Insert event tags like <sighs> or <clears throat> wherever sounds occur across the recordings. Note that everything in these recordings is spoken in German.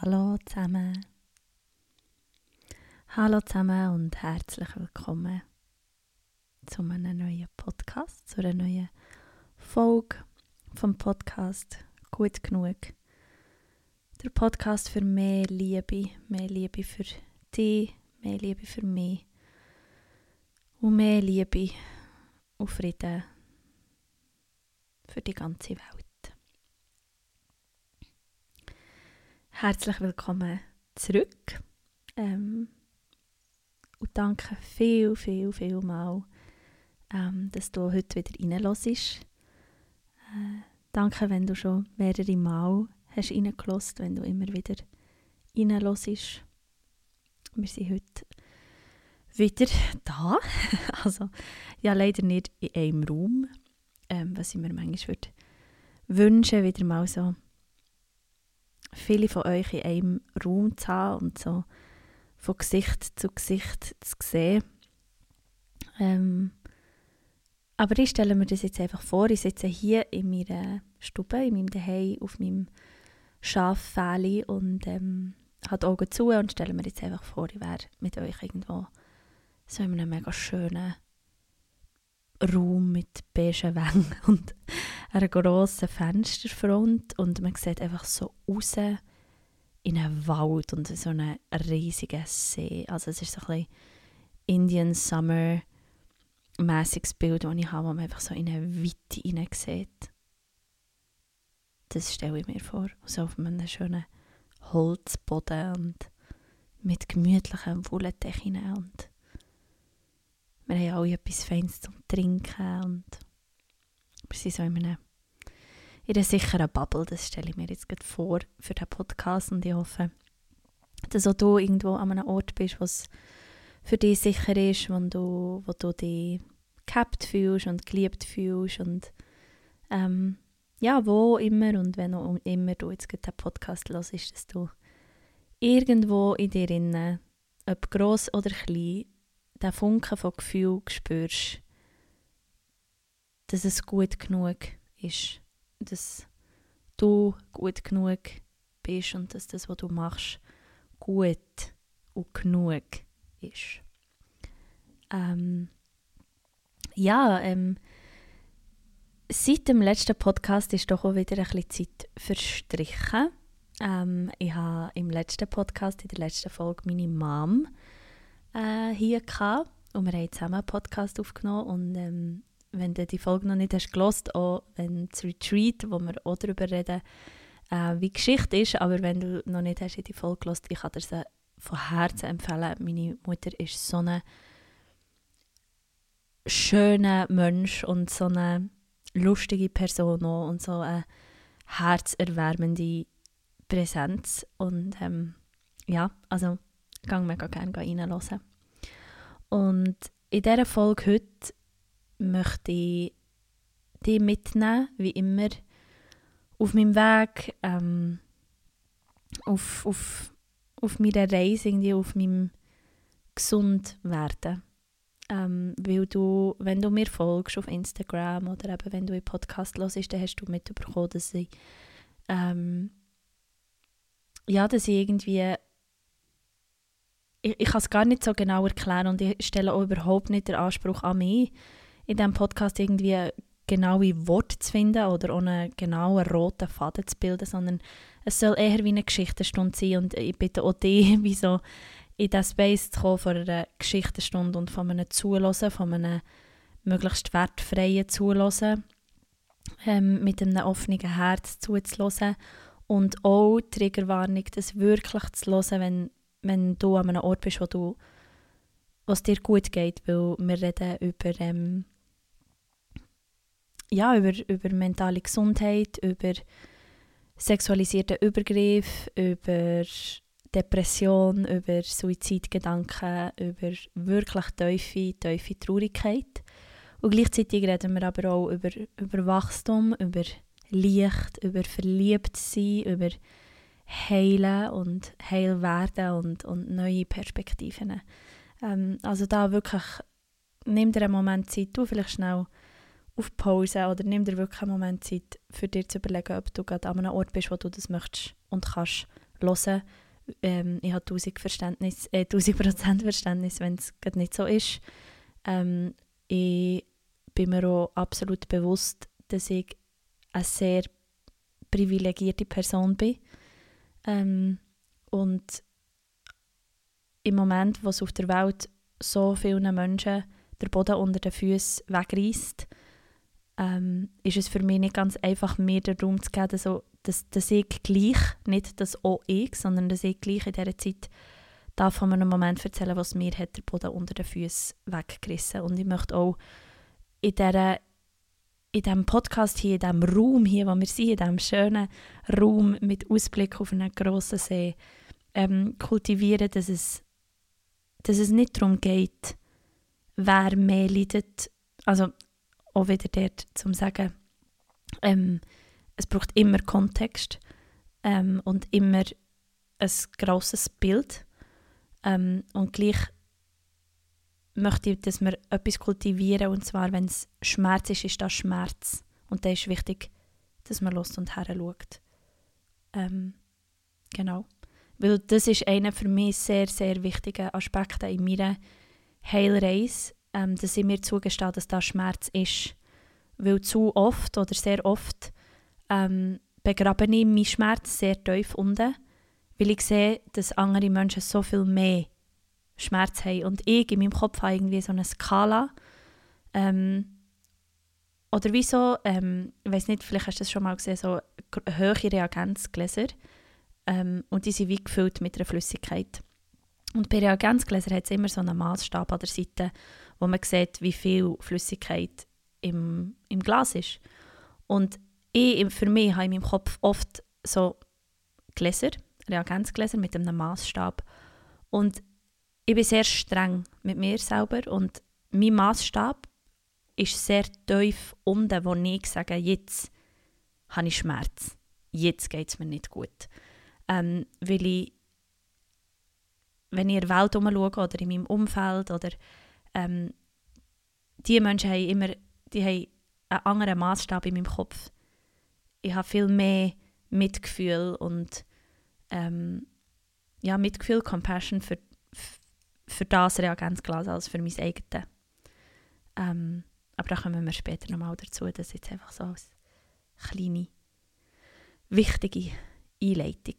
Hallo zusammen. Hallo zusammen und herzlich willkommen zu einem neuen Podcast, zu einer neuen Folge vom Podcast Gut genug. Der Podcast für mehr Liebe, mehr Liebe für dich, mehr Liebe für mich und mehr Liebe und Frieden für die ganze Welt. Herzlich willkommen zurück. Ähm, und danke viel, viel, viel mal, ähm, dass du heute wieder reinlässt. Äh, danke, wenn du schon mehrere Mal hast reingelassen, wenn du immer wieder reinlässt. Wir sind heute wieder da. <laughs> also, ja, leider nicht in einem Raum, ähm, was ich mir manchmal würde wünschen, wieder mal so viele von euch in einem Raum zu haben und so von Gesicht zu Gesicht zu sehen. Ähm, aber ich stelle mir das jetzt einfach vor, ich sitze hier in meiner Stube, in meinem Zuhause, auf meinem Schaffäli und ähm, habe die Augen zu und stelle mir jetzt einfach vor, ich wäre mit euch irgendwo so in einem mega schönen Raum mit beigen Wängen <laughs> und einer grossen Fensterfront und man sieht einfach so raus in einen Wald und so einen riesigen See. Also es ist so ein bisschen Indian Summer mäßiges Bild, das ich habe, wo man einfach so in eine Weite hinein sieht. Das stelle ich mir vor. So auf einem schönen Holzboden und mit gemütlichen Wollendecken und wir haben alle etwas Feines zum Trinken und wir sind so in einer, in einer sicheren Bubble, das stelle ich mir jetzt gerade vor für den Podcast und ich hoffe, dass auch du irgendwo an einem Ort bist, was für dich sicher ist, wo du, wo du dich gehabt fühlst und geliebt fühlst und ähm, ja, wo immer und wenn auch immer du jetzt den Podcast hörst, dass du irgendwo in dir innen, ob gross oder klein, den Funken von Gefühl spürst, dass es gut genug ist, dass du gut genug bist und dass das, was du machst, gut und genug ist. Ähm, ja, ähm, seit dem letzten Podcast ist doch auch wieder ein bisschen Zeit verstrichen. Ähm, ich habe im letzten Podcast, in der letzten Folge, meine Mom äh, hier gehabt. Und wir haben zusammen einen Podcast aufgenommen. Und ähm, wenn du die Folge noch nicht hast gelost, auch wenn das Retreat, wo wir auch darüber reden, äh, wie Geschichte ist, aber wenn du noch nicht hast die Folge gelost, ich kann dir sie von Herzen empfehlen. Meine Mutter ist so ein schöner Mensch und so eine lustige Person auch und so eine herzerwärmende Präsenz. Und ähm, ja, also gehe mega gerne reinhören. Und in dieser Folge heute möchte ich dich mitnehmen, wie immer, auf meinem Weg, ähm, auf, auf, auf meiner Reise, irgendwie auf meinem gesund werden. Ähm, weil du, wenn du mir folgst auf Instagram oder eben wenn du einen Podcast hörst, dann hast du mitbekommen, dass ich, ähm, ja, dass ich irgendwie ich, ich kann es gar nicht so genau erklären und ich stelle auch überhaupt nicht den Anspruch an mich, in diesem Podcast irgendwie genaue Worte zu finden oder ohne genauen roten Faden zu bilden, sondern es soll eher wie eine Geschichtenstunde sein und ich bitte auch dich, <laughs> wie so in diesen Space zu kommen von einer Geschichtenstunde und von einem Zuhören, von einem möglichst wertfreien Zuhören, ähm, mit einem offenen Herz zuzuhören und auch Triggerwarnung, das wirklich zu hören, wenn wenn du an einem Ort bist, wo du was dir gut geht, weil wir reden über ähm, ja, über, über mentale Gesundheit, über sexualisierten Übergriff, über Depression, über Suizidgedanken, über wirklich tiefe, tiefe Traurigkeit. Und gleichzeitig reden wir aber auch über, über Wachstum, über Licht, über Verliebtsein, über heilen und heil werden und, und neue Perspektiven. Ähm, also da wirklich, nimm dir einen Moment Zeit, du vielleicht schnell auf Pause oder nimm dir wirklich einen Moment Zeit, für dich zu überlegen, ob du gerade an einem Ort bist, wo du das möchtest und kannst hören. Ähm, ich habe 1000 Verständnis, äh, 1000 Prozent Verständnis, wenn es nicht so ist. Ähm, ich bin mir auch absolut bewusst, dass ich eine sehr privilegierte Person bin. Ähm, und im Moment, wo es auf der Welt so vielen Menschen der Boden unter den Füßen wegreißt, ähm, ist es für mich nicht ganz einfach, mir den Raum zu geben, so, dass, dass ich gleich, nicht dass auch ich, sondern dass ich gleich in dieser Zeit darf von einem Moment erzählen, was mir hat der Boden unter den Füßen weggerissen. Und ich möchte auch in dieser in diesem Podcast hier, in diesem Raum hier, wo wir sind, in diesem schönen Raum mit Ausblick auf einen grossen See, ähm, kultivieren, dass es, dass es nicht darum geht, wer mehr leidet. Also auch wieder dort zum sagen, ähm, es braucht immer Kontext ähm, und immer ein grosses Bild. Ähm, und gleich möchte ich, dass wir etwas kultivieren und zwar, wenn es Schmerz ist, ist das Schmerz. Und da ist wichtig, dass man los und her schaut. Ähm, genau. Weil das ist einer für mich sehr, sehr wichtiger Aspekte in meiner Heilreise, ähm, dass ich mir zugestehe, dass das Schmerz ist. Weil zu oft oder sehr oft ähm, begrabe ich meinen Schmerz sehr tief unten, weil ich sehe, dass andere Menschen so viel mehr Schmerz haben. Und ich in meinem Kopf habe irgendwie so eine Skala. Ähm, oder wieso, ähm, ich weiß nicht, vielleicht hast du das schon mal gesehen, so hohe Reagenzgläser. Ähm, und die sind wie gefüllt mit einer Flüssigkeit. Und bei Reagenzgläsern hat es immer so einen Maßstab an der Seite, wo man sieht, wie viel Flüssigkeit im, im Glas ist. Und ich, für mich habe ich in meinem Kopf oft so Gläser, Reagenzgläser mit einem Maßstab. Und ich bin sehr streng mit mir selber und mein Maßstab ist sehr tief unten, wo ich sage, jetzt habe ich Schmerz, jetzt geht es mir nicht gut. Ähm, weil ich, wenn ich in der Welt umschaue oder in meinem Umfeld oder ähm, die Menschen haben immer die haben einen anderen Maßstab in meinem Kopf. Ich habe viel mehr Mitgefühl und ähm, ja, Mitgefühl, Compassion für, für das Reagenzglas als für mein eigenes. Ähm, aber da kommen wir später nochmal dazu. Das ist jetzt einfach so als kleine, wichtige Einleitung.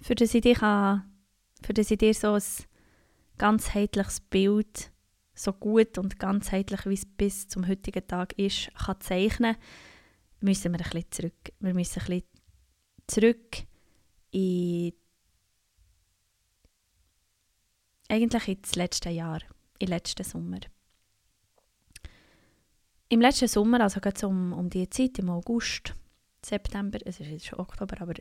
Für das ich, dich für das ich dir so ein ganzheitliches Bild, so gut und ganzheitlich, wie es bis zum heutigen Tag ist, kann zeichnen müssen wir ein bisschen zurück. Wir müssen ein bisschen zurück in eigentlich ins letzte Jahr, im letzten Sommer. Im letzten Sommer, also gerade um, um die Zeit, im August, September, es ist jetzt schon Oktober, aber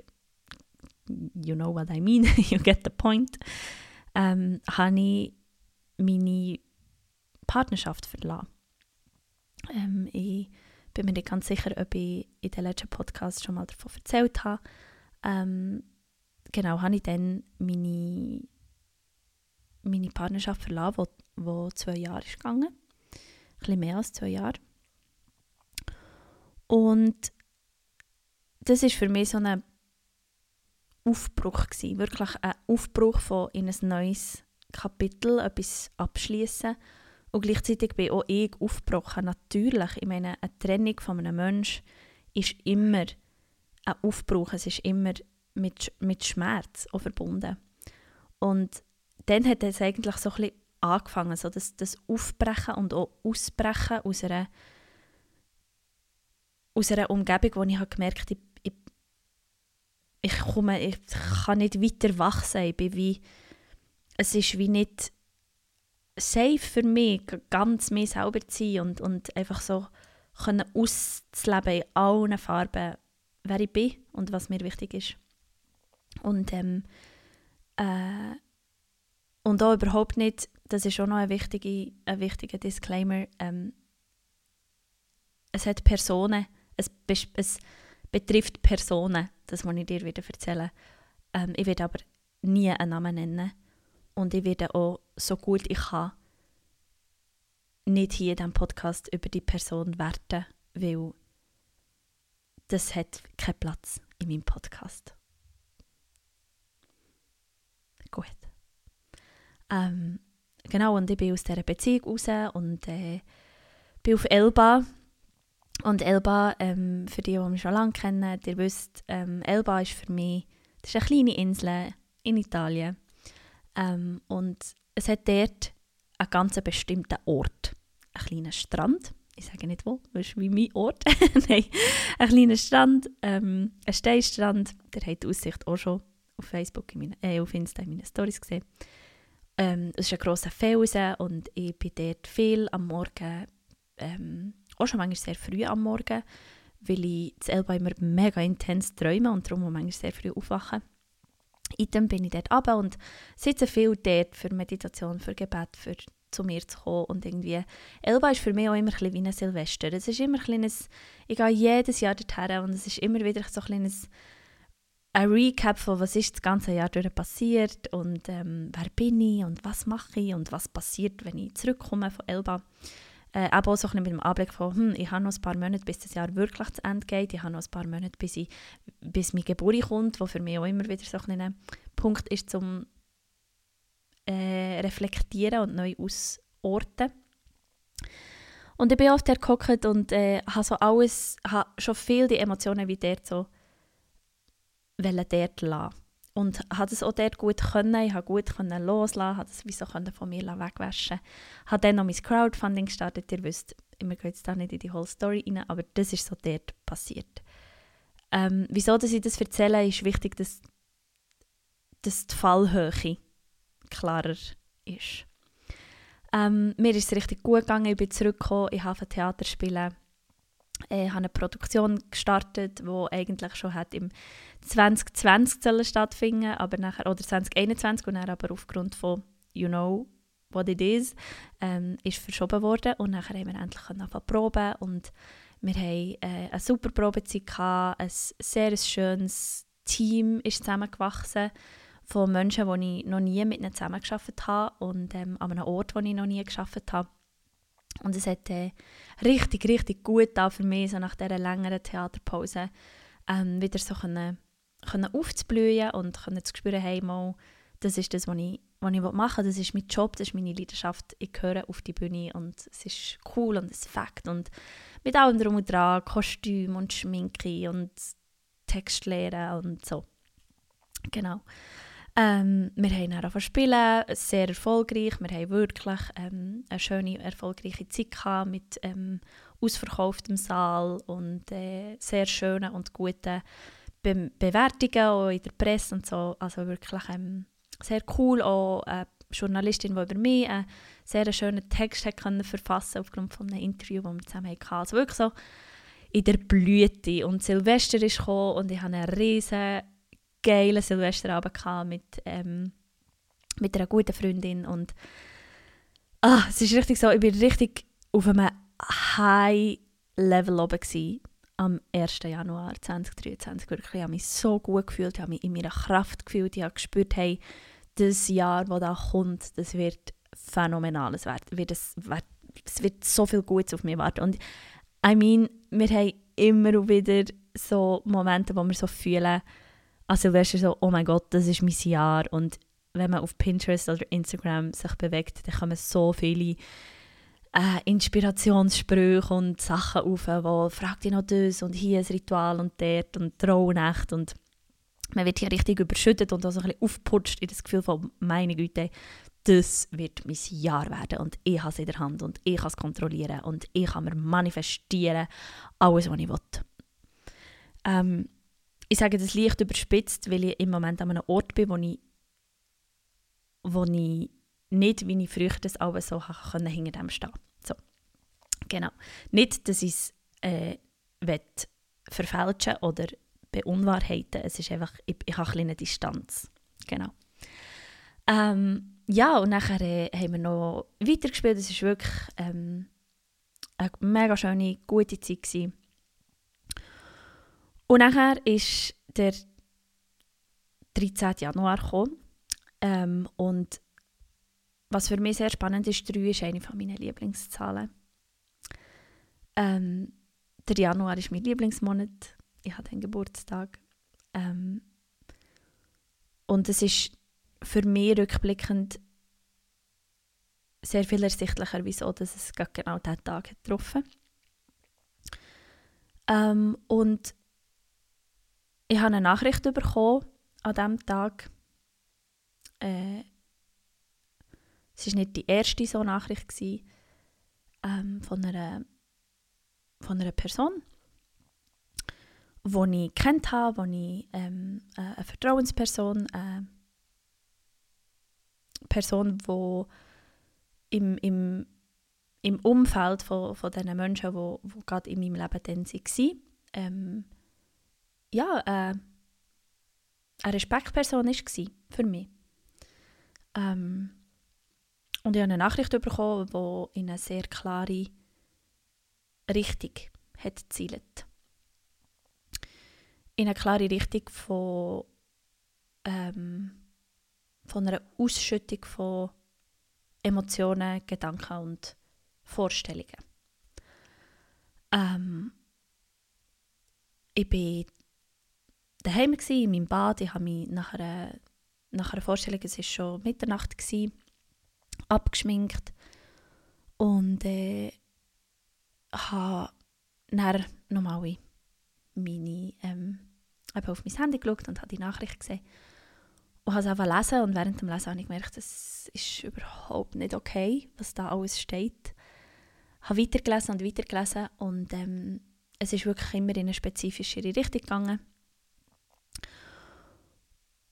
you know what I mean, <laughs> you get the point, ähm, habe ich meine Partnerschaft verlassen. Ähm, ich bin mir nicht ganz sicher, ob ich in den letzten Podcast schon mal davon erzählt habe. Ähm, genau, habe ich dann meine, meine Partnerschaft verlassen, wo, wo zwei Jahre ist gegangen. Ein bisschen mehr als zwei Jahre. Und das ist für mich so eine Aufbruch gewesen. Wirklich ein Aufbruch von in ein neues Kapitel, etwas abschließen. Und gleichzeitig bin auch ich aufgebrochen. Natürlich, ich meine, eine Trennung von einem Menschen ist immer ein Aufbruch. Es ist immer mit, mit Schmerz auch verbunden. Und dann hat es eigentlich so ein bisschen angefangen, so das, das Aufbrechen und auch Ausbrechen aus einer, aus einer Umgebung, wo ich habe gemerkt habe, ich, komme, ich kann nicht weiter wach sein. Bin wie, es ist wie nicht safe für mich, ganz mir selber zu sein und, und einfach so können auszuleben in allen Farben, wer ich bin und was mir wichtig ist. Und, ähm, äh, und auch überhaupt nicht, das ist auch noch ein, wichtige, ein wichtiger Disclaimer, ähm, es hat Personen, es, es betrifft Personen, das muss ich dir wieder erzählen. Ähm, ich werde aber nie einen Namen nennen. Und ich werde auch so gut ich kann nicht hier in diesem Podcast über die Person werten, weil das hat keinen Platz in meinem Podcast. Gut. Ähm, genau, und ich bin aus dieser Beziehung raus und äh, bin auf Elba. Und Elba, ähm, für die, die mich schon lange kennen, ihr wisst, ähm, Elba ist für mich das ist eine kleine Insel in Italien. Ähm, und es hat dort einen ganz bestimmten Ort. Einen kleinen Strand. Ich sage nicht wo, das ist wie mein Ort. <laughs> Nein, ein kleiner Strand, ähm, ein Steinstrand. Der hat die Aussicht auch schon auf Facebook, in meine, äh, auf Insta in meinen Stories gesehen. Ähm, es ist ein grosser Felsen und ich bin dort viel am Morgen, ähm, auch schon manchmal sehr früh am Morgen, weil ich das Elba immer mega intens träume und darum manchmal sehr früh aufwachen. Item bin ich dort runter und sitze viel dort für Meditation, für Gebet, für zu mir zu kommen und irgendwie, Elba ist für mich auch immer ein wie ein Silvester. Es ist immer ein kleines, ich gehe jedes Jahr dorthin und es ist immer wieder so ein kleines ein Recap von was ist das ganze Jahr durch passiert und ähm, wer bin ich und was mache ich und was passiert, wenn ich zurückkomme von Elba. Äh, aber auch so mit dem Anblick von, hm, ich habe noch ein paar Monate, bis das Jahr wirklich zu Ende geht. Ich habe noch ein paar Monate, bis, ich, bis meine Geburt kommt, was für mich auch immer wieder so ein Punkt ist, zum äh, reflektieren und neu ausorten. Und ich bin oft der gehockt und äh, habe so alles, habe schon viel die Emotionen wie der so dort lassen. Und habe es auch dort gut können, ich habe gut können loslassen, habe es wie so von mir wegwaschen. Habe dann noch mein Crowdfunding gestartet, ihr wisst, wir gehen jetzt da nicht in die whole Story rein, aber das ist so dort passiert. Ähm, wieso dass ich das erzähle, ist wichtig, dass, dass die Fallhöhe klarer ist. Ähm, mir ist es richtig gut gegangen, ich bin zurückgekommen, ich habe Theater spielen ich habe eine Produktion gestartet, die eigentlich schon hat im 2020 sollen stattfinden aber nachher, oder 2021 und dann aber aufgrund von «You know what it is» ähm, ist verschoben worden und nachher haben wir endlich anfangen proben und wir haben äh, eine super Probezeit gehabt, ein sehr schönes Team ist zusammengewachsen von Menschen, die ich noch nie mit ihnen zusammengearbeitet habe und ähm, an einem Ort, wo ich noch nie gearbeitet habe. Und es hat äh, richtig, richtig gut da für mich, so nach dieser längeren Theaterpause, ähm, wieder so können, können aufzublühen und können zu spüren, hey, mal, das ist das, was ich, was ich machen will. Das ist mein Job, das ist meine Leidenschaft. Ich gehöre auf die Bühne und es ist cool und es fängt. Und mit allem drum und dran, Kostüm und Schminke und Textlehre und so. Genau. Ähm, wir haben dann angefangen spielen, sehr erfolgreich. Wir haben wirklich ähm, eine schöne, erfolgreiche Zeit gehabt mit ähm, ausverkauftem Saal und äh, sehr schönen und guten Be Bewertungen auch in der Presse und so. Also wirklich ähm, sehr cool. Auch eine Journalistin, die über mich einen sehr schönen Text hat können verfassen aufgrund von einem Interview, das wir zusammen hatten. Also wirklich so in der Blüte. Und Silvester ist gekommen und ich hatte einen riesen geilen Silvesterabend mit, ähm, mit einer guten Freundin und ah, es ist richtig so, ich war richtig auf einem High Level oben gewesen, am 1. Januar 2023. Wirklich, ich habe mich so gut gefühlt, ich habe mich in meiner Kraft gefühlt, ich habe gespürt, hey, das Jahr, das da kommt, das wird phänomenal. Es wird, wird, es, wird, es wird so viel Gutes auf mich warten. Und I mean, wir haben immer wieder so Momente, wo wir so fühlen, an Silvester so, oh mein Gott, das ist mein Jahr. Und wenn man auf Pinterest oder Instagram sich bewegt, dann kommen so viele äh, Inspirationssprüche und Sachen auf, wo fragt dich noch das und hier ein Ritual und dort und Traunacht und man wird hier richtig überschüttet und auch so ein bisschen aufputscht in das Gefühl von, meine Güte, das wird mein Jahr werden und ich habe es in der Hand und ich kann es kontrollieren und ich kann mir manifestieren, alles, was ich will. Ähm, ich sage das leicht überspitzt, weil ich im Moment an einem Ort bin, wo ich, wo ich nicht, wie ich früher das auch so können, hinter dem stehen so. Genau. Nicht, dass ich es äh, verfälschen oder beunwahrheiten Es ist einfach, ich, ich habe eine Distanz. Genau. Ähm, ja, und nachher äh, haben wir noch weitergespielt. Es war wirklich ähm, eine mega schöne, gute Zeit. Gewesen. Und nachher ist der 13. Januar Ähm, und was für mich sehr spannend ist, 3 ist eine meiner Lieblingszahlen. Ähm, der Januar ist mein Lieblingsmonat. Ich habe den Geburtstag. Ähm, und es ist für mich rückblickend sehr viel ersichtlicher, wieso dass es genau diesen Tag hat getroffen ähm, Und ich habe eine Nachricht bekommen an diesem Tag. Äh, es war nicht die erste so Nachricht gewesen, ähm, von, einer, von einer Person, die ich kennt habe, die ich, ähm, äh, eine Vertrauensperson, eine äh, Person, die im, im, im Umfeld von, von diesen Menschen, die wo gerade in meinem Leben waren, ähm, ja, äh, eine Respektperson war für mich. Ähm, und ich habe eine Nachricht bekommen, die in eine sehr klare Richtung hat zielt. In eine klare Richtung von, ähm, von einer Ausschüttung von Emotionen, Gedanken und Vorstellungen. Ähm, ich war daheim in meinem Bad. Ich habe mich nach einer, nach einer Vorstellung, es war schon Mitternacht, gewesen, abgeschminkt und äh, habe dann nochmal meine, ähm, auf mein Handy geschaut und habe die Nachricht gesehen und habe es einfach lesen und während dem Lesen habe ich gemerkt, das ist überhaupt nicht okay, was da alles steht. Ich habe weitergelesen und weitergelesen und ähm, es ist wirklich immer in eine spezifischere Richtung gegangen.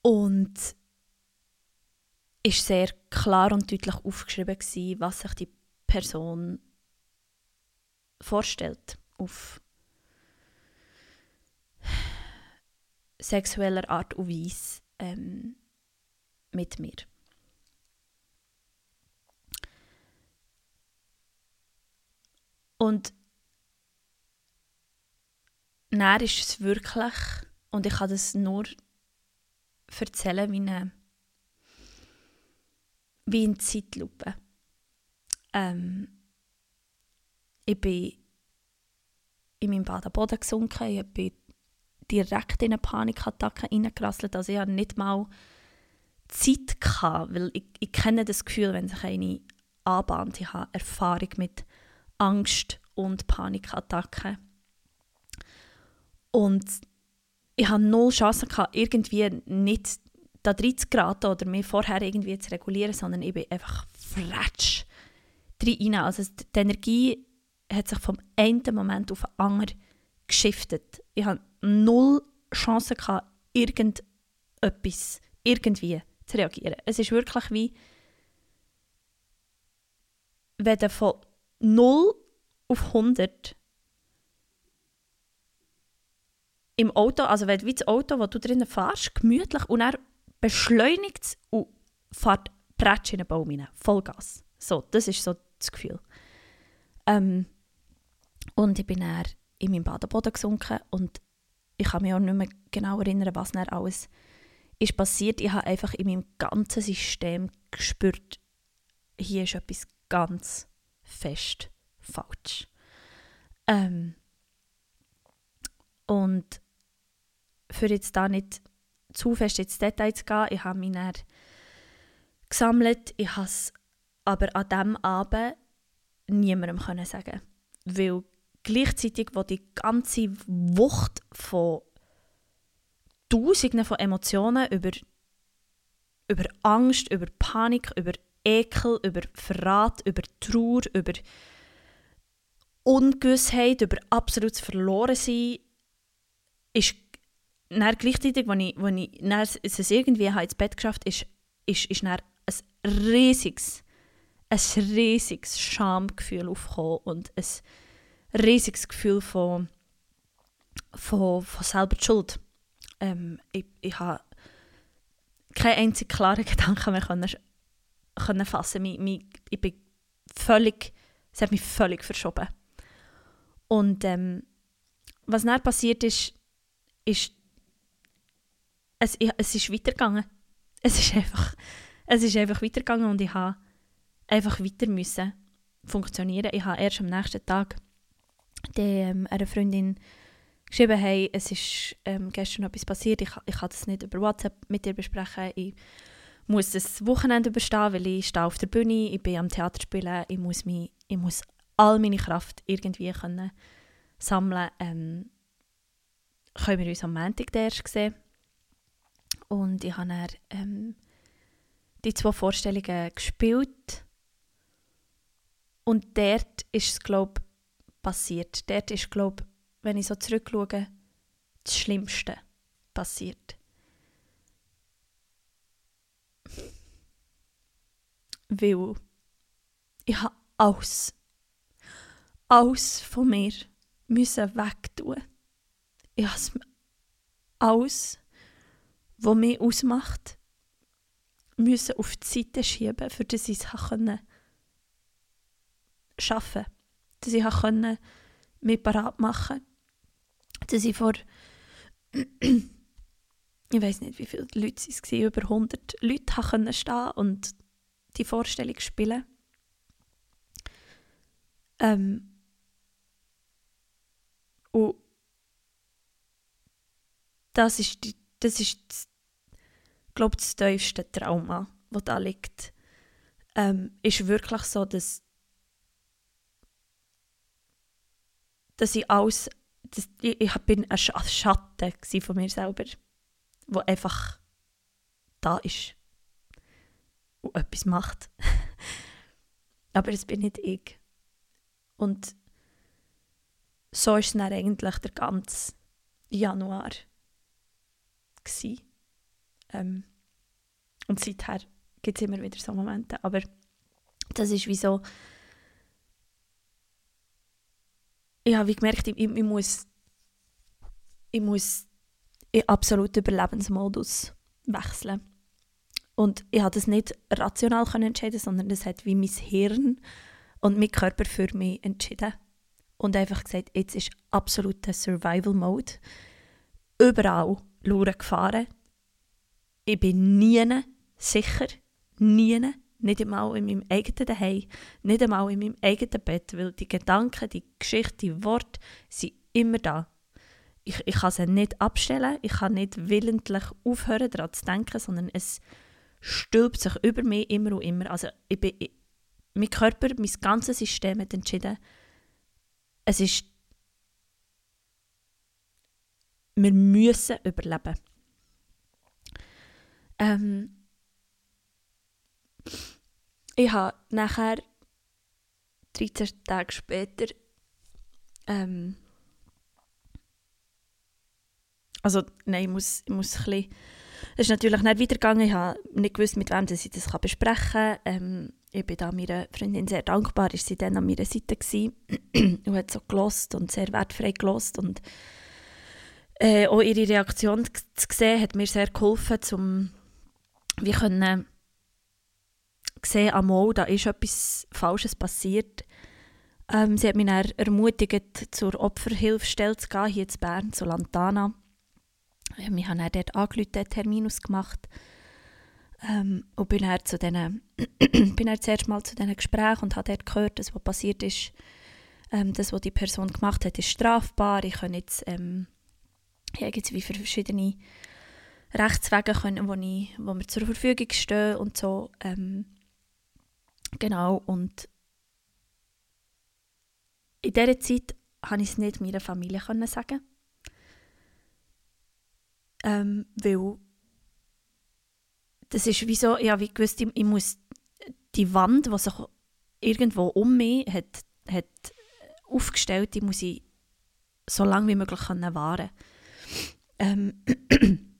Und ist sehr klar und deutlich aufgeschrieben gewesen, was sich die Person vorstellt auf sexueller Art und Weise ähm, mit mir. Und dann ist es wirklich, und ich kann das nur erzählen wie eine wie in Zeitlupe. Ähm, ich bin in meinem Bad am Boden gesunken, ich bin direkt in eine Panikattacke reingerasselt, also ich hatte nicht mal Zeit, gehabt, weil ich, ich kenne das Gefühl, wenn sich eine anbahnt, ich habe Erfahrung mit Angst und Panikattacken. Und ich hatte null Chance, gehabt, irgendwie nicht da drin zu geraten oder mich vorher irgendwie zu regulieren, sondern ich bin einfach fratsch rein. Also die Energie hat sich vom einen Moment auf den anderen geschiftet. Ich hatte null Chance, gehabt, irgendetwas, irgendwie zu reagieren. Es ist wirklich wie, wenn du von 0 auf 100 im Auto, also wie das Auto, wo du drinnen fährst, gemütlich und er beschleunigt es und fährt Prätsch in einen Baum rein. Vollgas. So, das ist so das Gefühl. Ähm, und ich bin dann in meinem Badeboden gesunken und ich kann mich auch nicht mehr genau erinnern, was dann alles ist passiert. Ich habe einfach in meinem ganzen System gespürt, hier ist etwas ganz fest falsch. Ähm, und für jetzt da nicht zu fest ins Detail zu gehen, ich habe mich dann gesammelt, ich habe es aber an diesem Abend niemandem können sagen. Weil gleichzeitig, wo die ganze Wucht von Tausenden von Emotionen über, über Angst, über Panik, über Ekel, über Verrat, über Trauer, über Ungewissheit, über absolutes Verlorensein, ist dann gleichzeitig, als ich, als ich dann es irgendwie ins Bett geschafft habe, ist, ist, ist dann ein riesiges, ein riesiges Schamgefühl aufgekommen und ein riesiges Gefühl von, von, von selber Schuld ähm, ich, ich habe keinen einzigen klaren <laughs> Gedanken mehr können, können fassen. Mi, ich bin völlig, es hat mich völlig verschoben. Und ähm, was dann passiert ist, ist, es, es ist weitergegangen. es ist einfach, es ist einfach weitergegangen und ich habe einfach weiter müssen funktionieren. Ich habe erst am nächsten Tag die, ähm, einer Freundin geschrieben, hey, es ist ähm, gestern etwas passiert, ich, ich kann das nicht über WhatsApp mit dir besprechen, ich muss das Wochenende überstehen, weil ich stehe auf der Bühne, ich bin am Theater spielen, ich muss, mich, ich muss all meine Kraft irgendwie können sammeln. Ähm, können wir uns am Montag erst sehen. Und ich habe dann ähm, die zwei Vorstellungen gespielt. Und dort ist es, glaube passiert. Dort ist, glaube wenn ich so zurückschaue, das Schlimmste passiert. Weil ich habe alles, alles von mir müssen wegtun. Ich habe alles, was mich ausmacht, müssen auf die Seite schieben, für das ich es arbeiten konnte. Dass ich mich parat machen dass ich vor, <clears throat> ich weiß nicht, wie viele Leute es waren, über 100 Leute können stehen und die Vorstellung spielen. Ähm, und das ist, die, das ist glaube das tiefste Trauma, das da liegt. Ähm, ist wirklich so, dass, dass ich alles das, ich, ich bin ein Schatten von mir selber, wo einfach da ist und etwas macht. <laughs> Aber es bin nicht ich. Und so war es dann eigentlich der ganze Januar. Ähm, und seither gibt es immer wieder so Momente. Aber das ist wie so ich habe gemerkt, ich, ich, muss, ich muss in absoluten Überlebensmodus wechseln. Und ich habe das nicht rational entscheiden, sondern das hat wie mein Hirn und mein Körper für mich entschieden. Und einfach gesagt, jetzt ist absoluter Survival Mode. Überall Luren gefahren. Ich bin nie sicher, nie nicht einmal in meinem eigenen Zuhause, nicht einmal in meinem eigenen Bett, weil die Gedanken, die Geschichte, die Worte sind immer da. Ich, ich kann sie nicht abstellen, ich kann nicht willentlich aufhören, daran zu denken, sondern es stülpt sich über mich immer und immer. Also ich bin, ich, mein Körper, mein ganzes System hat entschieden, es ist, wir müssen überleben. Ähm, ich habe nachher 13 Tage später ähm, also nein, ich muss, ich muss ein bisschen, es ist natürlich nicht weitergegangen, ich habe nicht gewusst, mit wem ich das besprechen kann. Ähm, ich bin da meiner Freundin sehr dankbar, ist sie dann an meiner Seite gewesen. <clears throat> Und hat so gelost und sehr wertfrei gelost. Und äh, auch ihre Reaktion zu sehen, hat mir sehr geholfen, um wie können gesehen, einmal, da ist etwas Falsches passiert. Ähm, sie hat mich dann ermutigt, zur Opferhilfestelle zu gehen, hier in Bern, zu Lantana. Ähm, ich habe dann dort angerufen, einen Termin ausgemacht. Ähm, und bin dann, zu denen, <clears throat> bin dann zuerst mal zu diesen Gesprächen und habe dort gehört, dass was passiert ist, ähm, das, was die Person gemacht hat, ist strafbar. Ich kann jetzt, ähm, ja, wie verschiedene Rechtswege, können, wo, ich, wo mir zur Verfügung stehen und so. Ähm, Genau, und in dieser Zeit konnte ich es nicht meiner Familie sagen. Ähm, weil das ist wie so, ja, wie gewusst, ich, ich muss die Wand, die sich irgendwo um mich hat, hat aufgestellt, die muss ich so lange wie möglich können wahren ähm, <clears throat>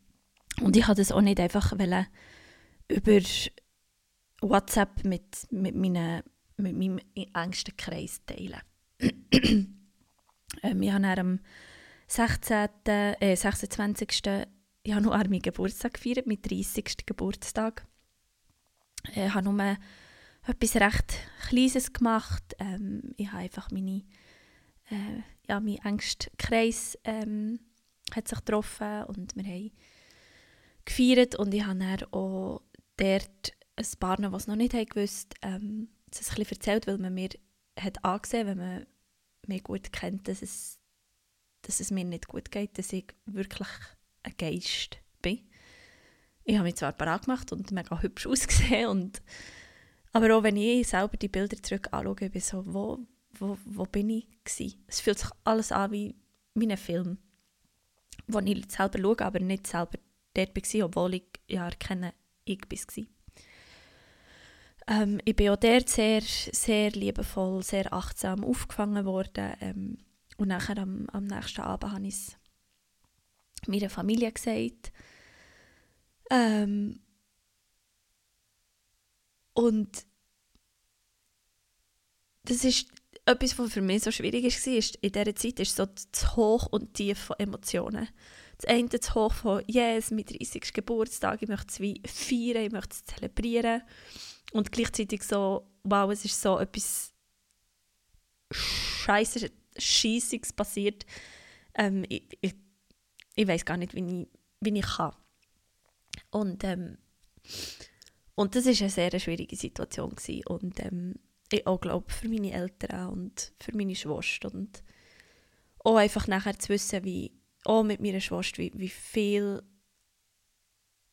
Und ich wollte das auch nicht einfach über WhatsApp mit, mit, meinen, mit meinem engsten Kreis teilen. <clears throat> äh, wir haben am 16., äh, 26. Januar meinen Geburtstag gefeiert, meinen 30. Geburtstag. Ich äh, habe nur etwas recht Kleines gemacht. Ähm, ich habe einfach meine, äh, ja, mein engster Kreis ähm, hat sich getroffen und wir haben gefeiert und ich habe dann auch dort ein paar, die es noch nicht haben gewusst ähm, das ein bisschen erzählt, weil man mir hat angesehen, wenn man mich gut kennt, dass es, dass es mir nicht gut geht, dass ich wirklich ein Geist bin. Ich habe mich zwar parat gemacht und mega hübsch <laughs> ausgesehen, und, aber auch wenn ich selber die Bilder zurück anschaue, bin ich so, wo, wo, wo bin ich gewesen? Es fühlt sich alles an wie mein Film, wo ich selber schaue, aber nicht selber dort war, obwohl ich ja erkenne, ich war. Ähm, ich bin auch dort sehr, sehr liebevoll, sehr achtsam aufgefangen worden. Ähm, und nachher am, am nächsten Abend habe ich es meiner Familie gesagt. Ähm, und das ist etwas, was für mich so schwierig war. In dieser Zeit ist so das Hoch und Tief von Emotionen. Das eine das Hoch von «Yes, mein 30. Geburtstag, ich möchte es feiern, ich möchte es zelebrieren». Und gleichzeitig so, wow, es ist so etwas Scheiße, Scheissiges passiert. Ähm, ich ich, ich weiß gar nicht, wie ich, wie ich kann. Und, ähm, und das war eine sehr schwierige Situation. Gewesen. Und ähm, ich auch glaube, für meine Eltern und für meine Schwester. Und auch einfach nachher zu wissen, wie, auch mit meiner Schwester, wie, wie viel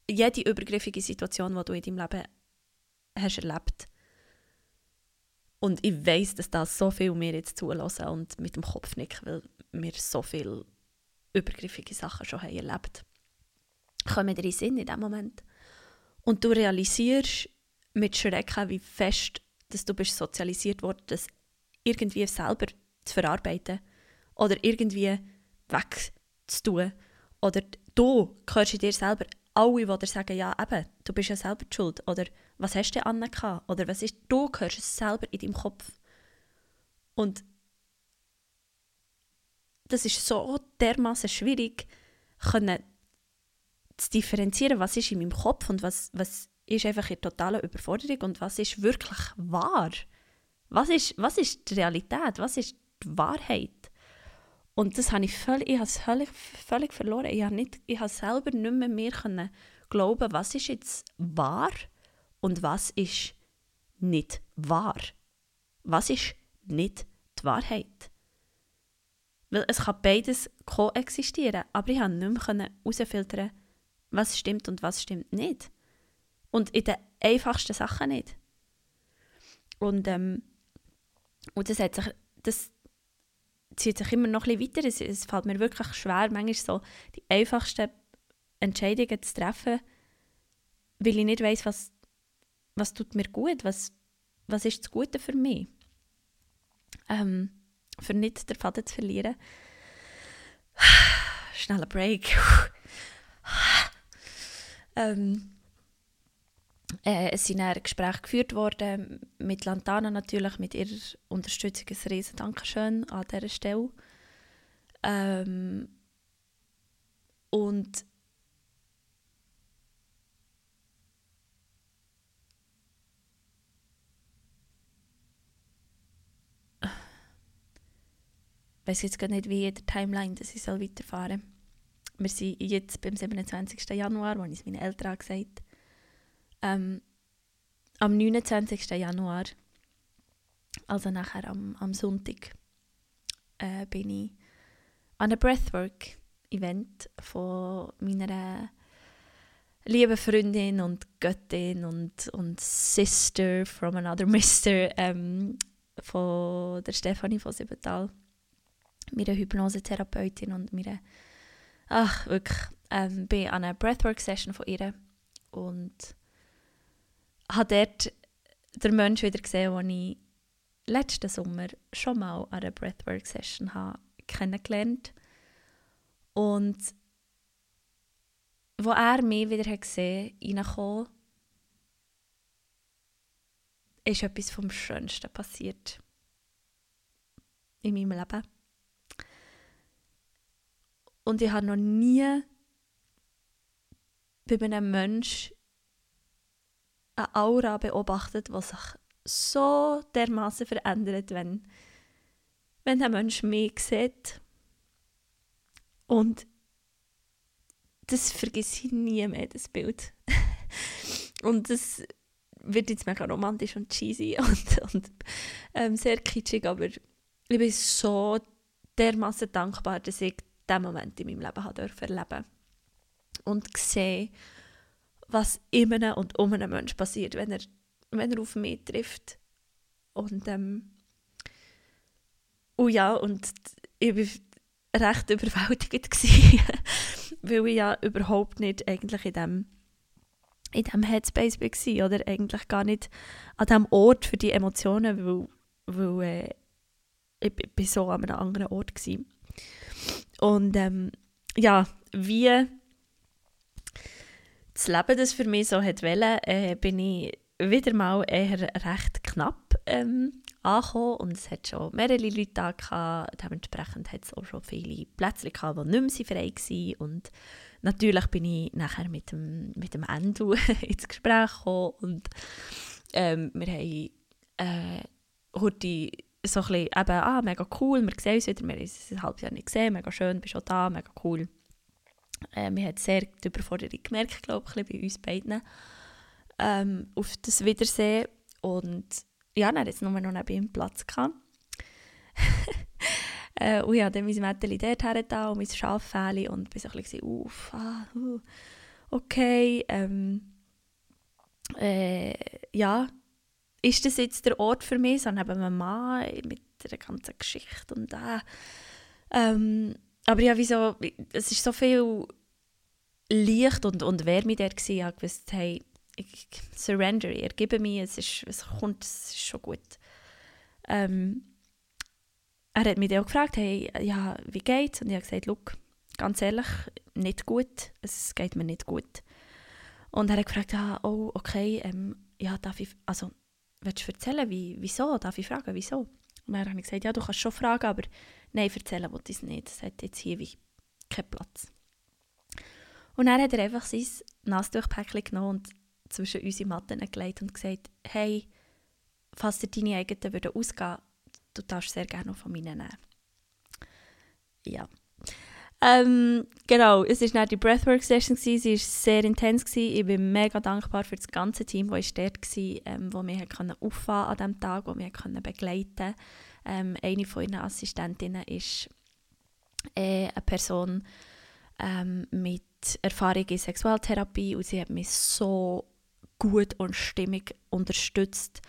jede übergriffige Situation, die du in deinem Leben hast erlebt. Und ich weiß, dass das so viel mir jetzt zulassen und mit dem Kopf nicht, weil wir so viele übergriffige Sachen schon haben erlebt kommen in Sinn in dem Moment. Und du realisierst mit Schrecken, wie fest dass du bist sozialisiert worden, das irgendwie selber zu verarbeiten oder irgendwie wegzutun. Oder du hörst in dir selber alle, die dir sagen, ja eben, du bist ja selber die schuld. Oder was hast du Anne gehabt? Oder was ist, du hörst es selber in deinem Kopf. Und das ist so dermaßen schwierig, können zu differenzieren, was ist in meinem Kopf und was, was ist einfach in totaler Überforderung und was ist wirklich wahr. Was ist, was ist die Realität? Was ist die Wahrheit? Und das habe ich völlig, ich habe es völlig, völlig verloren. Ich habe, nicht, ich habe selber nicht mehr, mehr können glauben, was ist jetzt wahr und was ist nicht wahr. Was ist nicht die Wahrheit? Weil es kann beides koexistieren, aber ich konnte nicht mehr herausfiltern, was stimmt und was stimmt nicht. Und in den einfachsten Sachen nicht. Und, ähm, und das, hat sich, das zieht sich immer noch ein bisschen weiter. Es, es fällt mir wirklich schwer, manchmal so die einfachsten Entscheidungen zu treffen, weil ich nicht weiß, was, was tut mir gut, was, was ist das Gute für mich. Ähm, für nicht den Faden zu verlieren. <sighs> Schneller Break. <sighs> ähm, äh, es sind ein Gespräche geführt worden mit Lantana natürlich, mit ihrer Unterstützung. Ein riesen Dankeschön an dieser Stelle. Ähm, und ich weiß jetzt gar nicht, wie in der Timeline dass ich weiterfahren soll. Wir sind jetzt beim 27. Januar, wo ich es meinen Eltern gesagt habe ähm, am 29. Januar, also nachher am, am Sonntag, äh, bin ich an einem Breathwork-Event von meiner lieben Freundin und Göttin und, und Sister from another Mister ähm, von der Stefanie von Siebenthal, meine Hypnosetherapeutin und meine, ach wirklich, ähm, bin an einer Breathwork-Session von ihr und habe dort den Menschen wieder gesehen, den ich letzten Sommer schon mal an einer Breathwork-Session kennengelernt Und wo er mich wieder hat gesehen hat, ist etwas vom Schönsten passiert in meinem Leben. Und ich habe noch nie bei einem Menschen eine Aura beobachtet, die sich so dermaßen verändert, wenn, wenn der Mensch mich sieht und das vergesse ich nie mehr, das Bild. <laughs> und das wird jetzt mega romantisch und cheesy <laughs> und, und ähm, sehr kitschig, aber ich bin so dermaßen dankbar, dass ich diesen Moment in meinem Leben habe erleben und sehe, was in einem und um einen Menschen passiert, wenn er, wenn er auf mich trifft. Und, ähm, und ja, und ich war recht <laughs> überwältigt, <laughs> weil ich ja überhaupt nicht eigentlich in dem in diesem Headspace war oder eigentlich gar nicht an diesem Ort für die Emotionen, weil, weil äh, ich, ich so an einem anderen Ort war. Und ähm, ja, wie das Leben das für mich so hat wollen, äh, bin ich wieder mal eher recht knapp ähm, angekommen. Und es hat schon mehrere Leute da. Dementsprechend hat es auch schon viele Plätze gehabt, die nicht mehr frei waren. Und natürlich bin ich nachher mit dem, mit dem Endo <laughs> ins Gespräch gekommen. Und ähm, wir haben äh, heute so ein bisschen eben, ah, mega cool, wir sehen uns wieder, wir haben uns ein halbes Jahr nicht gesehen, mega schön, bist auch da, mega cool. Äh, wir haben sehr die Überforderung gemerkt, glaube ich, bei uns beiden. Ähm, auf das Wiedersehen. Und ja, dann hat es nur noch neben ihm Platz <laughs> äh, und ich hatte mein Mädchen dort und mein Schaffäli und bin so ein bisschen uff, ah, uh, okay, ähm, äh, ja, ist das jetzt der Ort für mich, so neben meinem Mann mit der ganzen Geschichte und äh, ähm, aber ja, wieso, es ist so viel Licht und, und Wärme der gewesen, ich gewusst, hey, ich surrender, ergebe mich, es, ist, es kommt, es ist schon gut. Ähm, er hat mich dann auch gefragt, hey, ja, wie geht's? Und ich habe gesagt, look, ganz ehrlich, nicht gut, es geht mir nicht gut. Und er hat gefragt, ah, oh, okay, ähm, ja, darf ich, also willst du erzählen, wie, wieso? Darf ich fragen, wieso? Und dann habe ich gesagt, ja, du kannst schon fragen, aber nein, erzählen will ich es nicht. Das hat jetzt hier wie keinen Platz. Und dann hat er einfach sein Nasstuchpäckchen genommen und zwischen unsere Matten gelegt und gesagt, hey, falls dir deine eigenen würden ausgehen, du darfst sehr gerne noch von meinen nehmen. Ja. Ähm, genau, es war die Breathwork-Session, sie war sehr intens. Ich bin mega dankbar für das ganze Team, das dort war, das mich auffahren an diesem Tag, das mich begleiten konnte. Ähm, eine von ihren Assistentinnen ist äh, eine Person ähm, mit Erfahrung in Sexualtherapie und sie hat mich so gut und stimmig unterstützt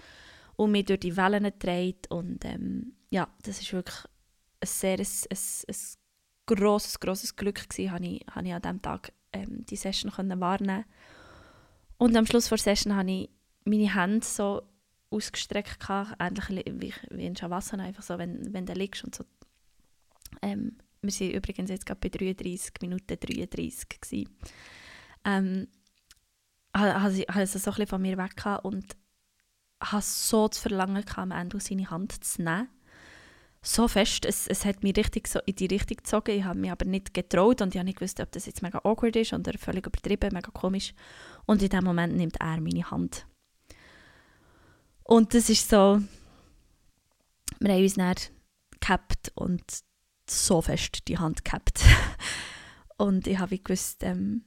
und mich durch die Wellen getragen und ähm, ja, das ist wirklich ein sehr ein, ein, ein grosses, grosses Glück gewesen, habe ich, habe ich an diesem Tag ähm, die Session können wahrnehmen. Und am Schluss der Session habe ich meine Hände so ausgestreckt, gehabt, ähnlich wie, wie in Shavasana, einfach so, wenn, wenn du liegst und so. Ähm, wir sind übrigens jetzt gerade bei 33 Minuten 33 gewesen. Ähm, habe ich so ein bisschen von mir weg und hatte so das Verlangen, am Ende seine Hand zu nehmen so fest, es, es hat mich richtig so in die Richtung gezogen, ich habe mich aber nicht getraut und ich habe nicht gewusst, ob das jetzt mega awkward ist oder völlig übertrieben, mega komisch. Und in dem Moment nimmt er meine Hand. Und das ist so, wir haben uns dann gehabt und so fest die Hand gehabt. <laughs> und ich habe gewusst, ähm,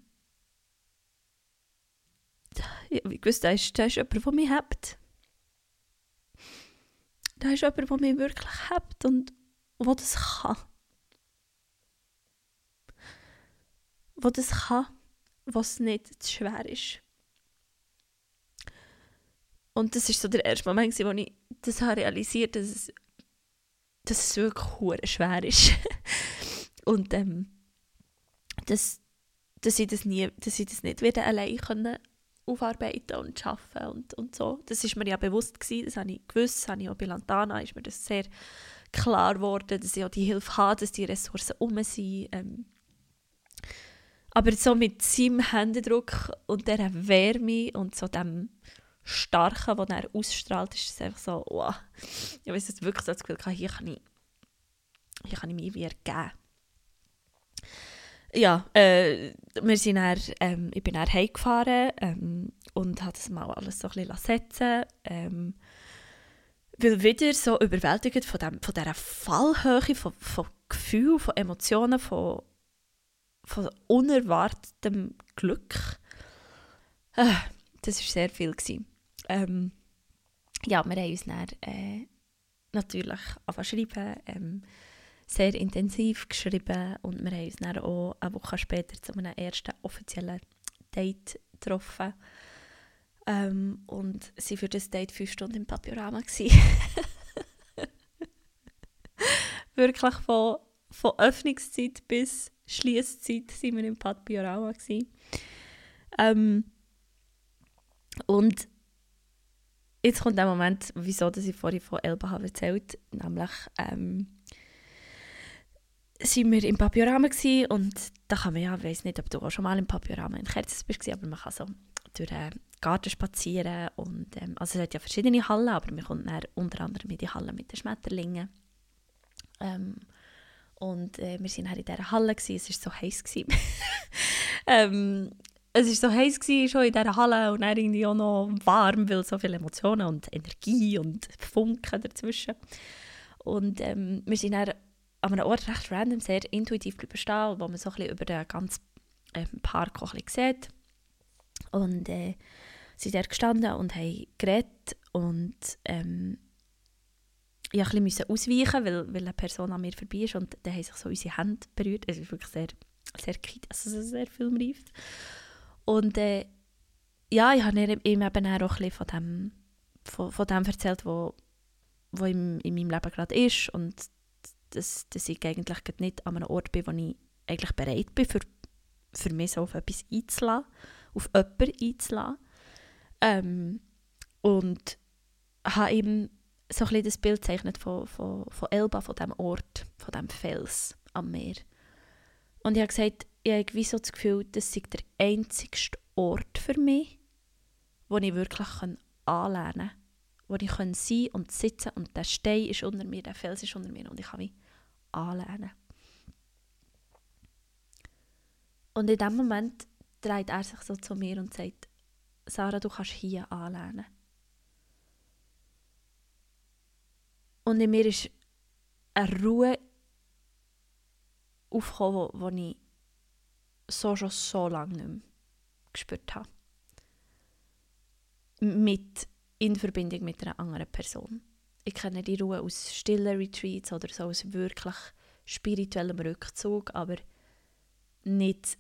ich gewusst, da ist, da ist jemand, der mich hat da ist jemand, der mich wirklich hat und der das kann. Wo das kann, was nicht zu schwer ist. Und das ist so der erste Moment, wo ich das habe realisiert dass es, dass es wirklich schwer ist. <laughs> und ähm, dass, dass, ich das nie, dass ich das nicht wieder allein können aufarbeiten und schaffen und, und so. Das ist mir ja bewusst gewesen, das habe ich gewusst, das habe ich auch bei Lantana, ist mir das sehr klar geworden, dass ich auch die Hilfe habe, dass die Ressourcen um sind. Ähm. Aber so mit seinem Händedruck und dieser Wärme und so dem Starken, den er ausstrahlt, ist es einfach so, wow. Ich weiß jetzt wirklich so das Gefühl, hier kann ich, hier kann ich mich wie ergeben ja, äh, wir sind dann, ähm, ich bin dann heimgefahren ähm, und habe das mal alles so ein bisschen setzen ähm, weil wieder so überwältigt von, dem, von dieser Fallhöhe, von, von Gefühlen, von Emotionen, von von unerwartetem Glück. Äh, das war sehr viel. Ähm, ja, wir haben uns dann äh, natürlich angefangen schreiben, ähm, sehr intensiv geschrieben und wir haben uns dann auch eine Woche später zu einem ersten offiziellen Date getroffen. Ähm, und sie für das Date fünf Stunden im Papiorama. <laughs> Wirklich von, von Öffnungszeit bis Schließzeit waren wir im Papiorama. Ähm, und jetzt kommt der Moment, wieso dass ich vorhin von Elba habe erzählt nämlich ähm, sind wir im Papiorama und da kann man ja, ich weiß nicht, ob du auch schon mal im Papiorama in Kerzes bist, aber man kann so durch den Garten spazieren und ähm, also es hat ja verschiedene Hallen, aber wir kommt dann unter anderem in die Halle mit den Schmetterlingen ähm, und äh, wir waren in dieser Halle, gewesen. es war so heiß. <laughs> ähm, es war so heiß gewesen, schon in dieser Halle und dann irgendwie auch noch warm, weil so viele Emotionen und Energie und Funken dazwischen. Und ähm, wir sind dann an einem Ort recht random, sehr intuitiv bleiben stehen, wo man so ein bisschen über den ganzen ähm, Park auch ein bisschen sieht. Und äh, sind dort gestanden und haben geredet und ähm, ich musste ein ausweichen, weil, weil eine Person an mir vorbei ist und dann haben sich so unsere Hände berührt. Es ist wirklich sehr, sehr, also sehr filmreif. Und äh, ja, ich habe ihm eben auch ein bisschen von dem, von, von dem erzählt, wo, wo in, in meinem Leben gerade ist und dass, dass ich eigentlich nicht an einem Ort bin, wo ich eigentlich bereit bin, für, für mich so auf etwas einzulassen, auf jemanden einzulassen. Ähm, und habe ihm so ein bisschen das Bild gezeichnet von, von, von Elba, von diesem Ort, von diesem Fels am Meer. Und ich habe gesagt, ich habe so das Gefühl, das ist der einzigste Ort für mich, wo ich wirklich anlernen kann. Wo ich sein kann und sitzen und der Stein ist unter mir, der Fels ist unter mir und ich kann mich anlernen. Und in dem Moment dreht er sich so zu mir und sagt, Sarah, du kannst hier anlernen. Und in mir ist eine Ruhe aufgekommen, die ich so schon so lange nicht mehr gespürt habe. Mit, in Verbindung mit einer anderen Person. Ich kenne die Ruhe aus stillen Retreats oder so aus wirklich spirituellem Rückzug, aber nicht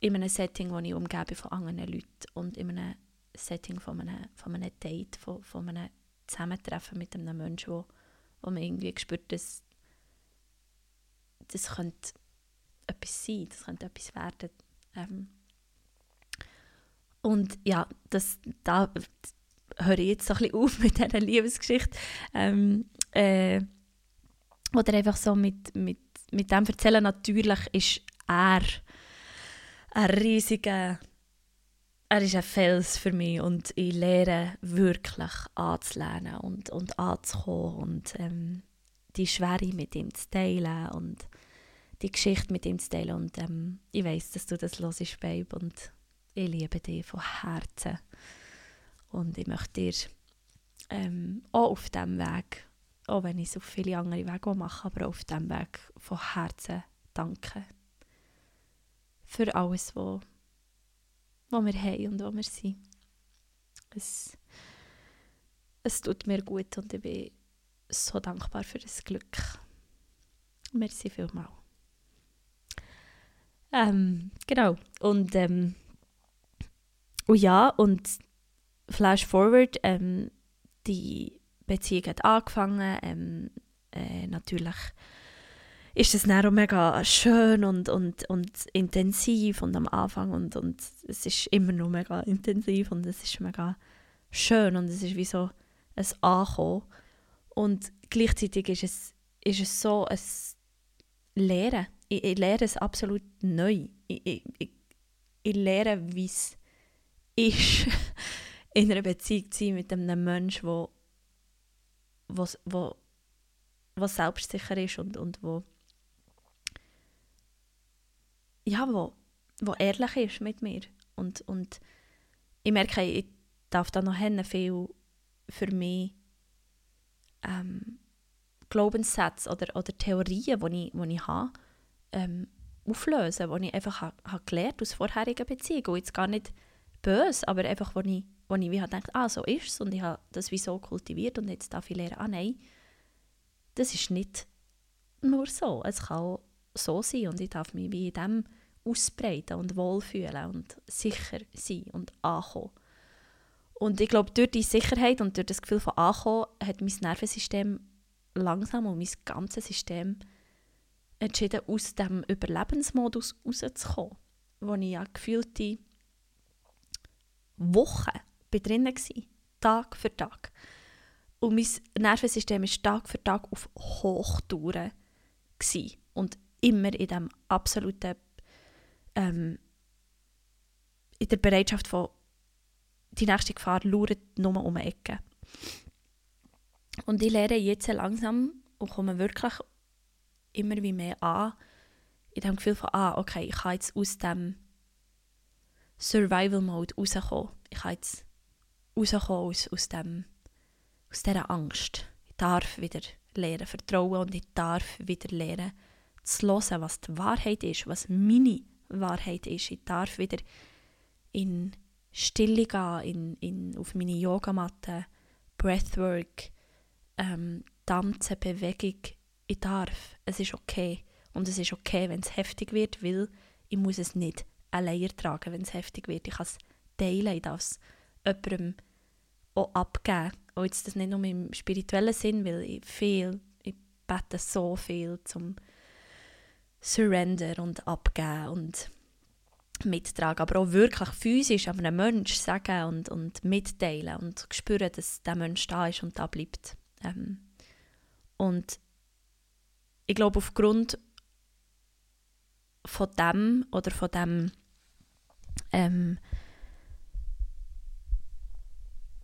in einem Setting, wo ich umgebe von anderen Leuten und in einem Setting von einem, von einem Date, von, von einem Zusammentreffen mit einem Menschen, wo, wo man irgendwie spürt, dass das könnte etwas sein, das könnte etwas werden. Ähm, und ja, das, da höre ich jetzt so ein bisschen auf <laughs> mit dieser Liebesgeschichte. Ähm, äh, oder einfach so mit, mit, mit dem erzählen, natürlich ist er ein riesiger, er ist ein Fels für mich und ich lehre wirklich anzulernen und, und anzukommen und ähm, die Schwere mit ihm zu teilen und die Geschichte mit ihm zu teilen und ähm, ich weiß, dass du das hörst, Babe, und ich liebe dich von Herzen und ich möchte dir ähm, auch auf diesem Weg, auch wenn ich so viele andere Wege mache, aber auch auf diesem Weg von Herzen danken für alles, was, was wir haben und was wir sind. Es, es tut mir gut und ich bin so dankbar für das Glück. Merci vielmals. Ähm, genau. Und, ähm, und ja, und flash forward, ähm, die Beziehung hat angefangen. Ähm, äh, natürlich ist es dann auch mega schön und, und, und intensiv und am Anfang und, und es ist immer noch mega intensiv und es ist mega schön und es ist wie so ein Ankommen. Und gleichzeitig ist es, ist es so ein Lehren. Ich, ich lehre es absolut neu. Ich, ich, ich, lehre, wie es ist, <laughs> in einer Beziehung zu sein mit einem Menschen, der wo, wo, wo selbstsicher ist und, und wo ja, wo, wo ehrlich ist mit mir. Und, und ich merke, ich darf da noch viel für mich ähm, Glaubenssätze oder, oder Theorien, die ich, die ich habe, ähm, auflösen, wo ich einfach ha, ha gelernt aus vorherigen Beziehungen. Und jetzt gar nicht böse, aber einfach, wo ich, wo ich wie gedacht ah, so ist es und ich habe das wie so kultiviert und jetzt darf ich lernen, ah nein, das ist nicht nur so. Es kann auch so sein und ich darf mich wie in dem ausbreiten und wohlfühlen und sicher sein und ankommen. Und ich glaube, durch die Sicherheit und durch das Gefühl von Ankommen hat mein Nervensystem langsam und mein ganzes System entschieden, aus dem Überlebensmodus rauszukommen, wo ich ja gefühlte Wochen drin war, Tag für Tag. Und mein Nervensystem war Tag für Tag auf Hochtouren. Und immer in dem absoluten, ähm, in der Bereitschaft von, die nächste Gefahr lauert nur um die Ecke. Und ich lerne jetzt langsam und komme wirklich immer wie mehr an, in dem Gefühl von, ah, okay, ich kann jetzt aus dem Survival-Mode rauskommen. Ich kann jetzt rauskommen aus, aus, dem, aus dieser Angst. Ich darf wieder lernen, vertrauen und ich darf wieder lernen, zu hören, was die Wahrheit ist, was meine Wahrheit ist. Ich darf wieder in Stille gehen, in, in, auf meine Yogamatte, Breathwork, ähm, Tanzen, Bewegung. Ich darf. Es ist okay. Und es ist okay, wenn es heftig wird, weil ich muss es nicht allein tragen, wenn es heftig wird. Ich kann es teilen, ich darf es jemandem auch abgeben. Und jetzt das nicht nur im spirituellen Sinn, weil ich viel, ich bete so viel zum Surrender und abgeben und mittragen, aber auch wirklich physisch einem Menschen sagen und, und mitteilen und spüren, dass der Mensch da ist und da bleibt. Ähm, und ich glaube, aufgrund von dem oder von dem ähm,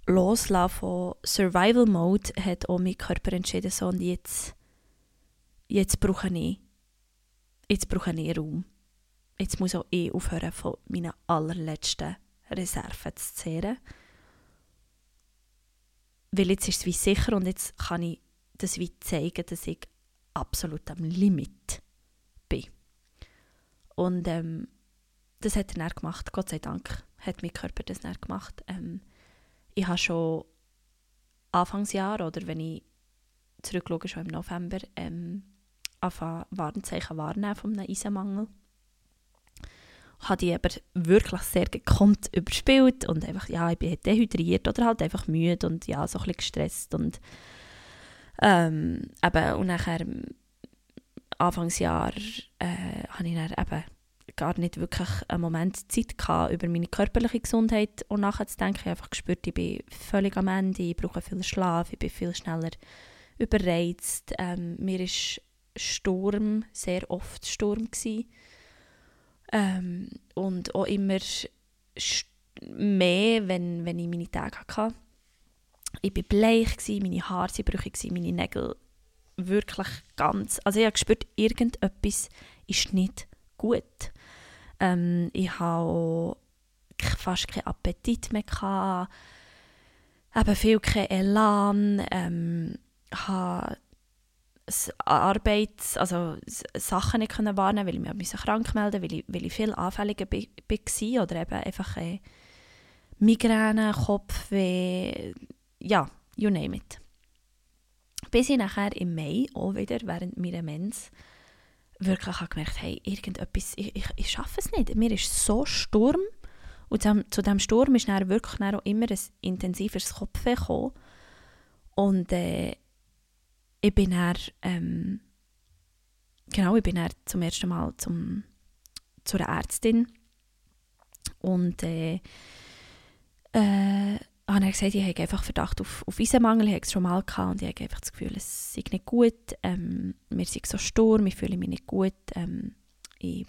Loslassen von Survival Mode hat auch mein Körper entschieden, so und jetzt, jetzt brauche ich jetzt brauche ich Raum. Jetzt muss auch ich aufhören, von meinen allerletzten Reserven zu zehren. Weil jetzt ist es wie sicher und jetzt kann ich das wie zeigen, dass ich absolut am Limit bin. Und ähm, das hat er dann gemacht, Gott sei Dank hat mein Körper das dann gemacht. Ähm, ich habe schon Anfangsjahr oder wenn ich zurückschaue, schon im November, ähm, anfangen Warnzeichen wahrnehmen von einem Eisenmangel. Habe die aber wirklich sehr gekonnt überspielt und einfach, ja, ich bin dehydriert oder halt einfach müde und ja, so ein bisschen gestresst und ähm, eben, und nachher Anfangsjahr äh, habe ich dann eben gar nicht wirklich einen Moment Zeit gehabt, über meine körperliche Gesundheit und nachzudenken. Ich habe einfach gespürt, ich bin völlig am Ende, ich brauche viel Schlaf, ich bin viel schneller überreizt. Ähm, mir ist Sturm, sehr oft Sturm gewesen. Ähm, und auch immer mehr, wenn, wenn ich meine Tage hatte. Ich war bleich, gewesen, meine Haare waren brüchig, meine Nägel wirklich ganz... Also ich habe gespürt, irgendetwas ist nicht gut. Ähm, ich hatte fast keinen Appetit mehr, gehabt, eben viel kein Elan, ähm, habe Arbeit, also Sachen nicht können wahrnehmen, weil ich mich krank melden weil weil ich viel anfälliger war oder eben einfach Migräne, Kopfweh, ja, you name it. Bis ich nachher im Mai, auch wieder während meiner Mens, wirklich habe gemerkt hey, irgendetwas, ich, ich, ich schaffe es nicht. Mir ist so Sturm und zu, diesem Sturm ist dann wirklich dann auch immer ein intensiveres Kopfweh gekommen. Und äh, ich bin dann, ähm, genau, ich bin dann zum ersten Mal zum, zu Ärztin und äh, äh, habe gesagt, ich habe einfach Verdacht auf, auf Eisenmangel, ich habe es schon mal gehabt und ich habe einfach das Gefühl, es sei nicht gut, ähm, mir sind so Sturm, ich fühle mich nicht gut, ähm, ich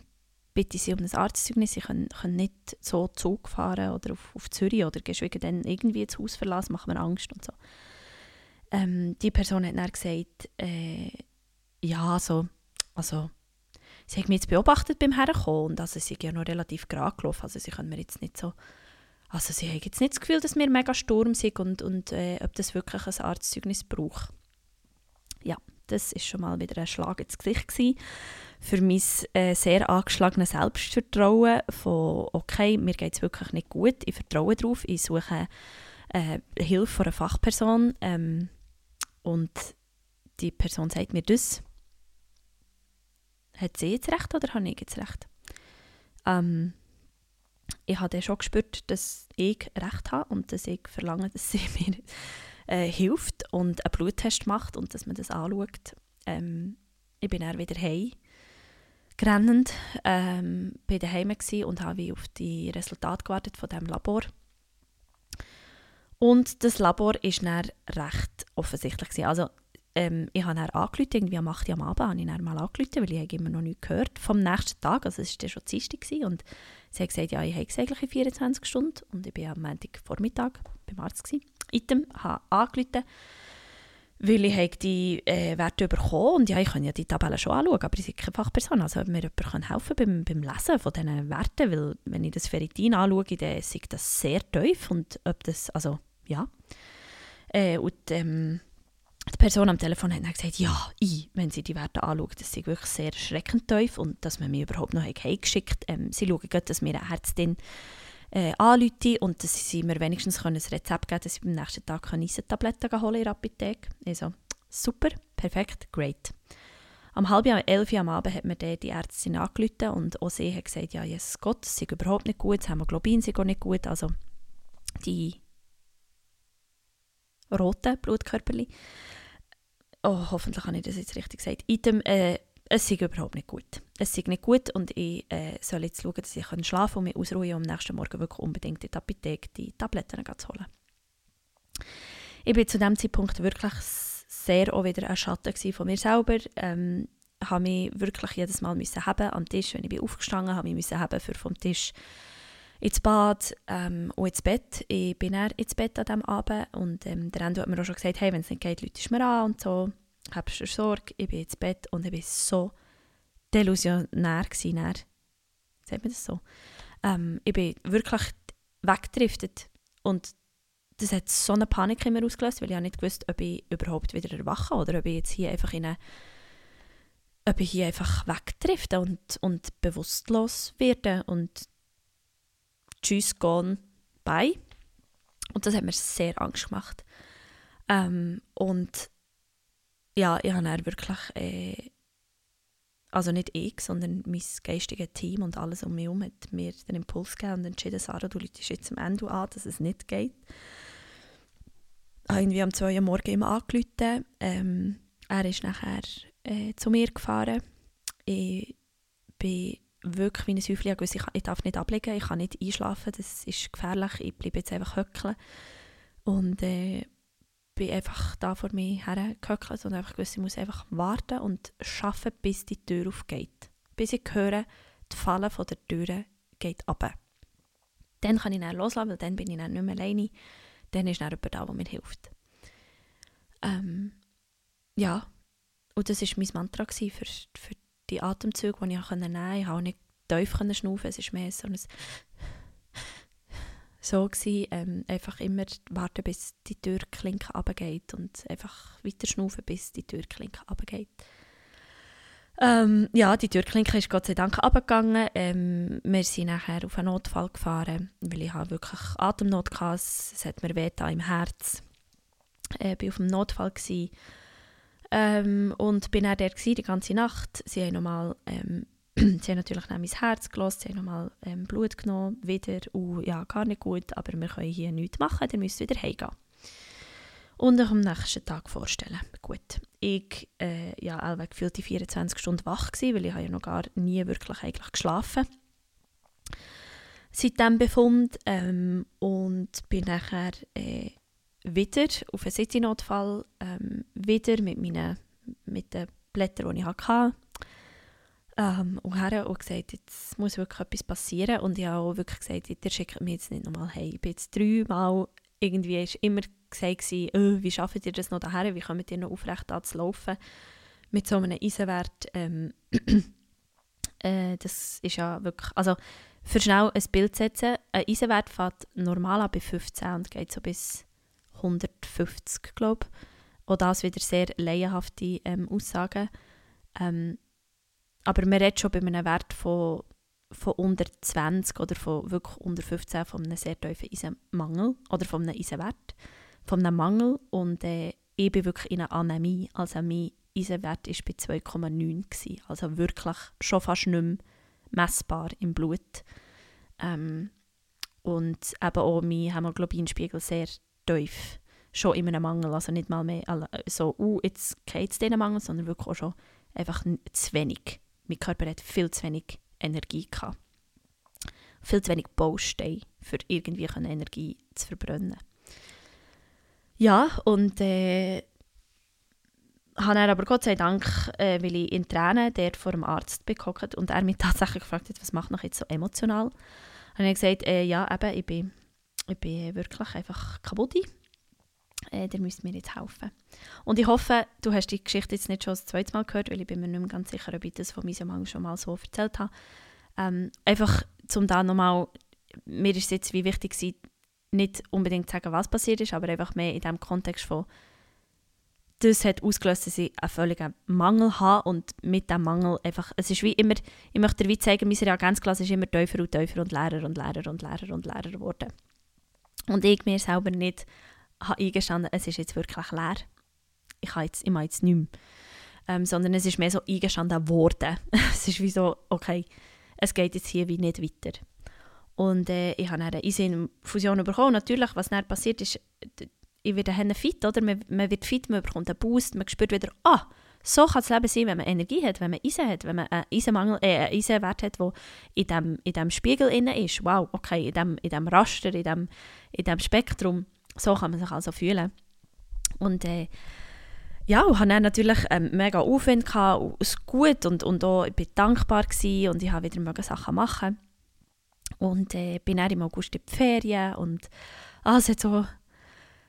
bitte sie um ein Arztzeugnis, sie können, können nicht so Zug fahren oder auf, auf Zürich oder geschweige denn irgendwie das Haus verlassen, macht mir Angst und so. Ähm, die Person hat dann gesagt, äh, ja, so, also, sie hat mich jetzt beobachtet beim Herkommen und also sie ist ja noch relativ gerade gelaufen, also sie können mir jetzt nicht so, also sie haben jetzt nicht das Gefühl, dass wir mega Sturm sind und, und äh, ob das wirklich ein Arztzeugnis braucht. Ja, das ist schon mal wieder ein Schlag ins Gesicht gewesen. Für mein äh, sehr angeschlagenes Selbstvertrauen von «Okay, mir geht es wirklich nicht gut, ich vertraue darauf, ich suche äh, Hilfe von einer Fachperson ähm, und die Person sagt mir das. Hat sie jetzt recht oder habe ich jetzt recht? Ähm, ich habe schon gespürt, dass ich recht habe und dass ich verlange, dass sie <laughs> mir äh, hilft und einen Bluttest macht und dass man das anschaut. Ähm, ich bin dann wieder heim gerennend, ähm, bin daheim und habe auf die Resultate gewartet von dem Labor. Und das Labor war dann recht offensichtlich. Gewesen. Also ähm, ich habe dann angerufen, irgendwie am 8 Uhr am Abend habe ich dann mal angerufen, weil ich immer noch nichts gehört vom nächsten Tag, also es war schon Dienstag und sie hat gesagt, ja, ich habe eigentlich in 24 Stunden und ich war am Montag Vormittag beim Arzt. Gewesen. Item, habe angerufen, weil ich die äh, Werte bekommen und ja, ich kann ja die Tabellen schon anschauen, aber ich bin keine Fachperson, also ob mir jemand helfen kann beim, beim Lesen von diesen Werten, weil wenn ich das Ferritin anschaue, dann sieht das sehr tief und ob das, also ja. Äh, und ähm, die Person am Telefon hat dann gesagt, ja, ich, wenn sie die Werte anschaut, das ist wirklich sehr erschreckend tief und dass man mich überhaupt noch heimgeschickt ähm, Sie schauen gerade, dass mir eine Ärztin äh, anrufen und dass sie mir wenigstens ein Rezept geben dass ich am nächsten Tag Eisentabletten holen in der Apotheke. Also, super, perfekt, great. Am halb elf Uhr am Abend hat mir dann die Ärztin angerufen und auch sie hat gesagt, ja, Jesus Gott, es ist überhaupt nicht gut, das Hämoglobin ist auch nicht gut, also die roten Blutkörperchen. Oh, hoffentlich habe ich das jetzt richtig gesagt. Item, äh, es ist überhaupt nicht gut. Es ist nicht gut und ich äh, soll jetzt schauen, dass ich schlafen und mich ausruhen und am nächsten Morgen wirklich unbedingt in die Apotheke die Tabletten zu holen. Ich bin zu diesem Zeitpunkt wirklich sehr auch wieder ein Schatten von mir selber. Ähm, habe mich wirklich jedes Mal müssen haben am Tisch, wenn ich bin aufgestanden habe, ich müssen haben für vom Tisch ins Bad ähm, und ins Bett. Ich bin dann ins Bett an diesem Abend und ähm, der Endo hat mir auch schon gesagt, hey, wenn es nicht geht, lütest mir an und so. Habst du Sorge, ich bin ins Bett und ich war so delusionär gewesen. Sagt man das so? Ähm, ich bin wirklich weggedriftet und das hat so eine Panik in mir ausgelöst, weil ich nicht gewusst ob ich überhaupt wieder erwache oder ob ich jetzt hier einfach in eine ob ich hier einfach wegdrifte und, und bewusstlos werde und tschüss, gone, bye. Und das hat mir sehr Angst gemacht. Ähm, und ja, ich habe dann wirklich, äh, also nicht ich, sondern mein geistiges Team und alles um mich herum hat mir den Impuls gegeben und entschieden, Sarah, du läutest jetzt am Ende an, dass es nicht geht. Ich habe irgendwie am 2 Uhr morgens immer angerufen. Ähm, er ist nachher äh, zu mir gefahren. Ich bin wirklich wie ein Häufchen ich, ich darf nicht ablegen, ich kann nicht einschlafen, das ist gefährlich, ich bleibe jetzt einfach höckeln. Und äh, bin einfach da vor mir hergehöckelt und einfach gewusst, ich muss einfach warten und arbeiten, bis die Tür aufgeht. Bis ich höre, die Falle von der Tür geht ab. Dann kann ich dann loslassen, weil dann bin ich dann nicht mehr alleine. Dann ist dann jemand da, der mir hilft. Ähm, ja, und das war mein Mantra für, für die Atemzüge, die ich nehmen konnte. Ich konnte auch nicht tief schnaufen, es ist mehr so ein <sighs> so gewesen, ähm, einfach immer warten, bis die Türklinke abgeht und einfach weiter schnaufen, bis die Türklinke abgeht. Ähm, ja, die Türklinke ist Gott sei Dank abgegangen. Ähm, wir sind nachher auf einen Notfall gefahren, weil ich habe wirklich Atemnot hatte. Es hat mir weh im Herz. Ich äh, war auf dem Notfall gewesen. Ähm, und bin dann dort die ganze Nacht. Sie haben nochmal, ähm, <clears throat> sie haben natürlich noch mein Herz gelassen, sie haben nochmal ähm, Blut genommen, wieder. Uh, ja, gar nicht gut, aber wir können hier nichts machen, ihr müsst wieder heimgehen. Und euch am nächsten Tag vorstellen. Gut, ich äh, ja, allweg gefühlt die 24 Stunden wach gewesen, weil ich ja noch gar nie wirklich eigentlich geschlafen seit dem Befund ähm, und bin nachher äh, wieder auf einen City-Notfall, ähm, wieder mit, meinen, mit den Blättern, die ich hatte. Ähm, und her und gesagt, jetzt muss wirklich etwas passieren. Und ich habe auch wirklich gesagt, ihr schickt mich jetzt nicht nochmal hey. Ich bin jetzt dreimal, irgendwie ist immer gesagt, oh, wie schafft ihr das noch daher? Wie kommt ihr noch aufrecht zu laufen? Mit so einem Eisenwert. Ähm, <clears throat> äh, das ist ja wirklich, also für schnell ein Bild setzen, ein Eisenwert fährt normal an bei 15 und geht so bis 150, glaube Auch das wieder sehr laienhafte ähm, Aussagen. Ähm, aber man redet schon bei einem Wert von, von unter 20 oder von wirklich unter 15 von einem sehr tiefen Eisenmangel oder von einem Eisenwert, von einem Mangel. Und äh, ich bin wirklich in einer Anämie. Also mein Eisenwert war bei 2,9. Also wirklich schon fast nicht mehr messbar im Blut. Ähm, und eben auch mein Hämoglobinspiegel sehr tief. Schon in einem Mangel, also nicht mal mehr so, uh, jetzt geht es diesen Mangel, sondern wirklich auch schon einfach zu wenig. Mein Körper hat viel zu wenig Energie gehabt. Viel zu wenig Bausteine, für irgendwie Energie zu verbrennen. Ja, und äh, habe er aber Gott sei Dank, äh, weil ich in Tränen dort vor dem Arzt bekommen und er mich <laughs> tatsächlich gefragt hat, was macht mich jetzt so emotional, habe ich gesagt, äh, ja, eben, ich bin, ich bin wirklich einfach kaputt. Äh, der müsst mir jetzt helfen. Und ich hoffe, du hast die Geschichte jetzt nicht schon das zweite Mal gehört, weil ich bin mir nicht mehr ganz sicher, ob ich das von meinem Mann schon mal so erzählt habe. Ähm, einfach, um da nochmal, mir ist es jetzt wie wichtig gewesen, nicht unbedingt zu sagen, was passiert ist, aber einfach mehr in dem Kontext von, das hat ausgelöst, dass ich einen völligen Mangel habe und mit diesem Mangel einfach, es ist wie immer, ich möchte dir wie zeigen, mein Reagenzglas ist immer tiefer und tiefer und leerer und leerer und leerer und leerer geworden. Und ich mir selber nicht habe eingestanden, es ist jetzt wirklich leer. Ich habe jetzt, ich mache jetzt nichts mehr. Ähm, sondern es ist mehr so eingestanden worden. <laughs> es ist wie so, okay, es geht jetzt hier wie nicht weiter. Und äh, ich habe eine Eisenfusion bekommen. Natürlich, was dann passiert ist, ich werde dann fit, oder? Man, man wird fit, man bekommt einen Boost, man spürt wieder, ah, so kann das Leben sein, wenn man Energie hat, wenn man Eisen hat, wenn man einen, Eisenmangel, äh, einen Eisenwert hat, der in dem, in dem Spiegel innen ist. Wow, okay, in dem, in dem Raster, in dem, in dem Spektrum. So kann man sich also fühlen. Und äh, ja, ich hatte natürlich ähm, mega Aufwand, gehabt, es gut und, und auch, ich war dankbar und ich habe wieder Sachen machen. Und äh, bin dann im August in die Ferien und ah, es hat so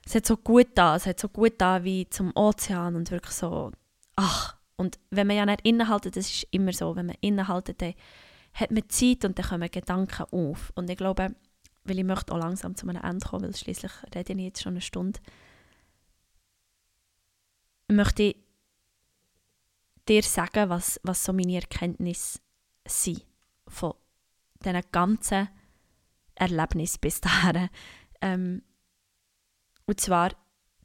es hat so gut da, es hat so gut da wie zum Ozean und wirklich so, ach. Und wenn man ja nicht innehaltet, das ist immer so, wenn man innehaltet, dann hat man Zeit und dann kommen Gedanken auf. Und ich glaube, weil ich möchte auch langsam zu einem Ende kommen, weil schließlich rede ich jetzt schon eine Stunde, möchte ich dir sagen, was, was so meine Erkenntnisse sind von diesen ganzen Erlebnissen bis dahin. Ähm, und zwar,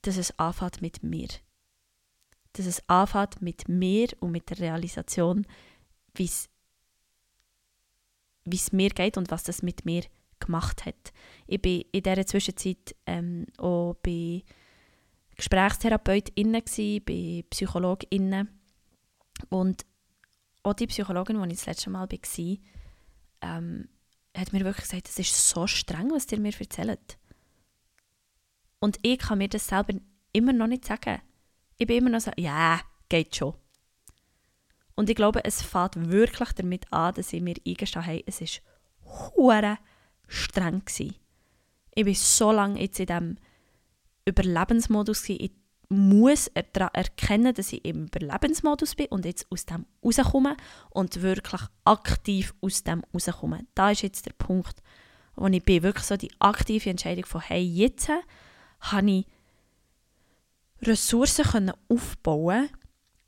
dass es anfängt mit mir. Dass es anfängt mit mir und mit der Realisation, wie es mir geht und was das mit mir gemacht hat. Ich war in dieser Zwischenzeit ähm, auch bei GesprächstherapeutInnen, bei PsychologInnen. Und auch die Psychologin, die ich das letzte Mal war, ähm, hat mir wirklich gesagt, es ist so streng, was ihr mir erzählt. Und ich kann mir das selber immer noch nicht sagen. Ich bin immer noch so, ja, geht schon. Und ich glaube, es fängt wirklich damit an, dass ich mir eingestehen habe, es war hure streng gewesen. Ich bin so lange jetzt in diesem Überlebensmodus gewesen. Ich muss er erkennen, dass ich im Überlebensmodus bin und jetzt aus dem rauskomme und wirklich aktiv aus dem rauskomme. Da ist jetzt der Punkt, wo ich bin. Wirklich so die aktive Entscheidung von, hey, jetzt habe ich Ressourcen aufbauen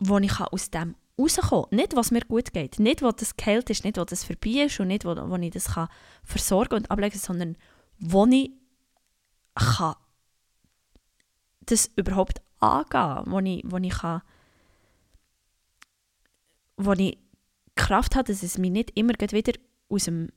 wo ich aus dem rauskommen kann. Nicht, was mir gut geht, nicht, wo das geheilt ist, nicht, wo das vorbei ist und nicht, wo, wo ich das kann versorgen und ablegen kann, sondern wo ich kann das überhaupt angehen wo ich, wo ich kann wo ich Kraft habe, dass es mich nicht immer wieder aus dem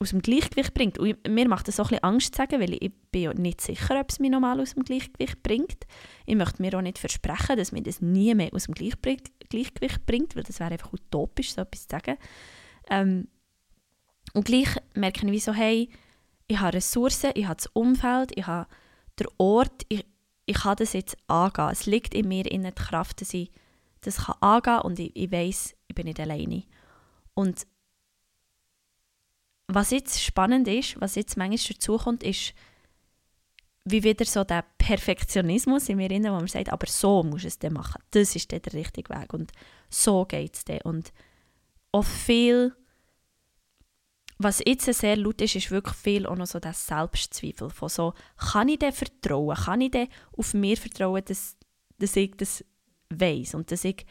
aus dem Gleichgewicht bringt. Und mir macht das so ein bisschen Angst zu sagen, weil ich bin ja nicht sicher, ob es mich normal aus dem Gleichgewicht bringt. Ich möchte mir auch nicht versprechen, dass mir das nie mehr aus dem Gleichgewicht bringt, weil das wäre einfach utopisch, so etwas zu sagen. Ähm, und gleich merke ich so, hey, ich habe Ressourcen, ich habe das Umfeld, ich habe den Ort, ich, ich kann das jetzt angehen. Es liegt in mir in der Kraft, dass ich das kann angehen kann und ich, ich weiß, ich bin nicht alleine. Und was jetzt spannend ist, was jetzt manchmal dazukommt, ist, wie wieder so der Perfektionismus in mir drin, wo man sagt, aber so muss es dann machen. Das ist dann der richtige Weg und so geht es dann. Und auch viel, was jetzt sehr laut ist, ist wirklich viel auch noch so das Selbstzweifel von so, kann ich dir vertrauen, kann ich dir auf mir vertrauen, dass, dass ich das weiß und dass ich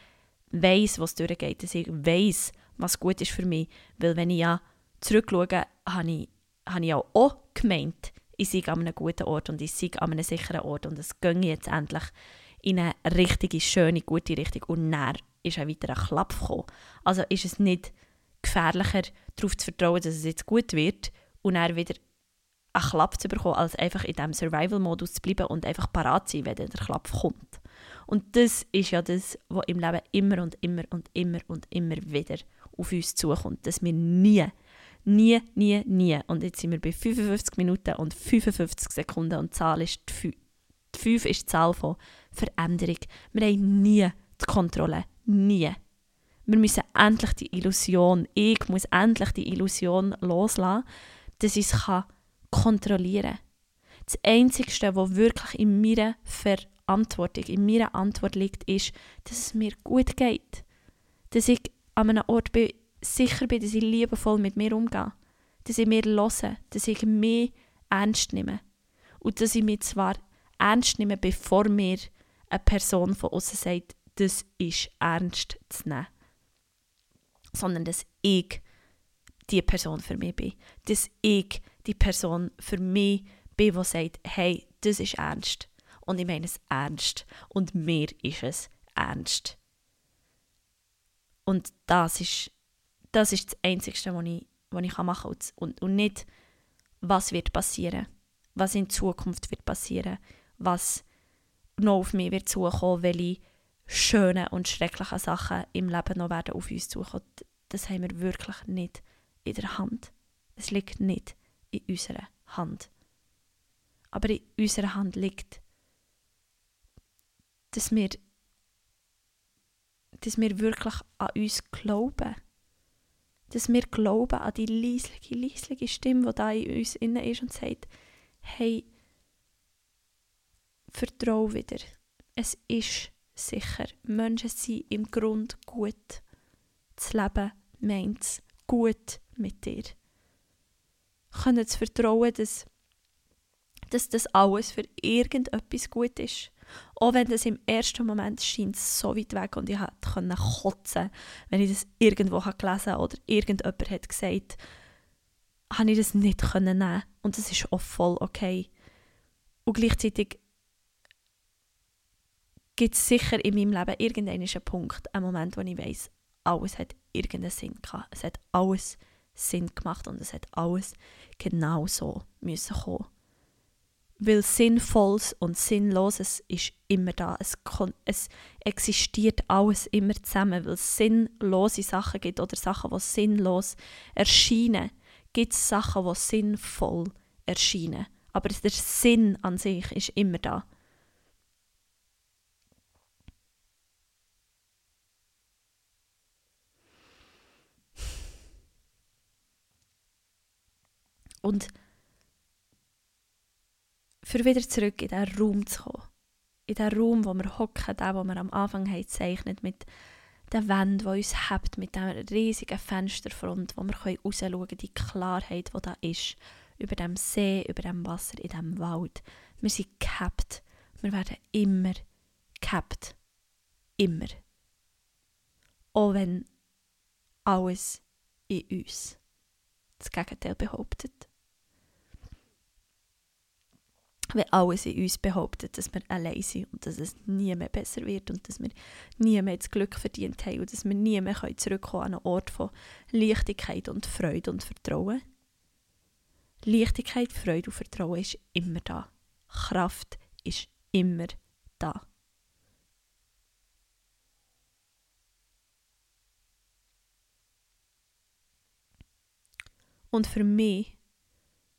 weiß, was durchgeht, dass ich weiß, was gut ist für mich, weil wenn ich ja zurückschaue, habe ich, habe ich auch gemeint, ich sei an einem guten Ort und ich sei an einem sicheren Ort und es ginge jetzt endlich in eine richtige, schöne, gute Richtung und dann ist ein Klapp gekommen. Also ist es nicht gefährlicher, darauf zu vertrauen, dass es jetzt gut wird und dann wieder einen Klapp zu bekommen, als einfach in diesem Survival-Modus zu bleiben und einfach parat zu sein, wenn der Klapp kommt. Und das ist ja das, was im Leben immer und immer und immer und immer wieder auf uns zukommt, dass wir nie, nie, nie, nie, und jetzt sind wir bei 55 Minuten und 55 Sekunden und die Zahl ist die 5. Die 5 ist die Zahl von Veränderung. Wir haben nie die Kontrolle. Nie. Wir müssen endlich die Illusion, ich muss endlich die Illusion loslassen, dass ich es kontrollieren kann. Das Einzige, was wirklich in meiner Verantwortung, in meiner Antwort liegt, ist, dass es mir gut geht. Dass ich an einem Ort bin, sicher bin, dass ich liebevoll mit mir umgehe. Dass ich mir höre, dass ich mich ernst nehme. Und dass ich mich zwar ernst nehme, bevor mir eine Person von außen sagt, das ist ernst zu nehmen sondern dass ich die Person für mich bin. Dass ich die Person für mich bin, die sagt, hey, das ist ernst. Und ich meine es ernst. Und mir ist es ernst. Und das ist das, ist das Einzige, was ich, was ich machen kann. Und, und nicht, was wird passieren. Was in Zukunft wird passieren. Was noch auf mich wird zukommen, welche schönen und schrecklichen Sachen im Leben noch werden auf uns zukommen das haben wir wirklich nicht in der Hand. Es liegt nicht in unserer Hand. Aber in unserer Hand liegt, dass wir, dass wir wirklich an uns glauben. Dass wir glauben an die leisliche, leisliche Stimme, die da in uns innen ist und sagt, hey, vertrau wieder. Es ist sicher. Menschen sind im Grund gut. Das Leben meint es gut mit dir. Können zu vertrauen, dass, dass das alles für irgendetwas gut ist. Auch wenn das im ersten Moment scheint so weit weg und ich konnte kotzen, wenn ich das irgendwo gelesen habe oder irgendjemand hat gesagt, habe ich das nicht können nehmen und das ist auch voll okay. Und gleichzeitig gibt es sicher in meinem Leben irgendeinen Punkt, einen Moment, wo ich weiß, alles hat irgendeinen Sinn gehabt. Es hat alles Sinn gemacht und es hat alles genau so müssen kommen. Weil Sinnvolles und Sinnloses ist immer da. Es, es existiert alles immer zusammen, weil es sinnlose Sachen gibt oder Sachen, die sinnlos erscheinen, gibt es Sachen, die sinnvoll erscheinen. Aber der Sinn an sich ist immer da. Und für wieder zurück in diesen Raum zu kommen. In diesen Raum, wo wir hocken, den, wo wir am Anfang haben gezeichnet mit der Wand, die uns hebt, mit dieser riesigen Fensterfront, wo wir rausschauen können, die Klarheit, die da ist, über dem See, über dem Wasser, in dem Wald. Wir sind gehabt. Wir werden immer gehabt. Immer. Auch wenn alles in uns das Gegenteil behauptet wenn alles in uns behauptet, dass wir allein sind und dass es nie mehr besser wird und dass wir nie mehr das Glück verdient haben und dass wir nie mehr zurückkommen an einen Ort von Leichtigkeit und Freude und Vertrauen. Leichtigkeit, Freude und Vertrauen ist immer da. Kraft ist immer da. Und für mich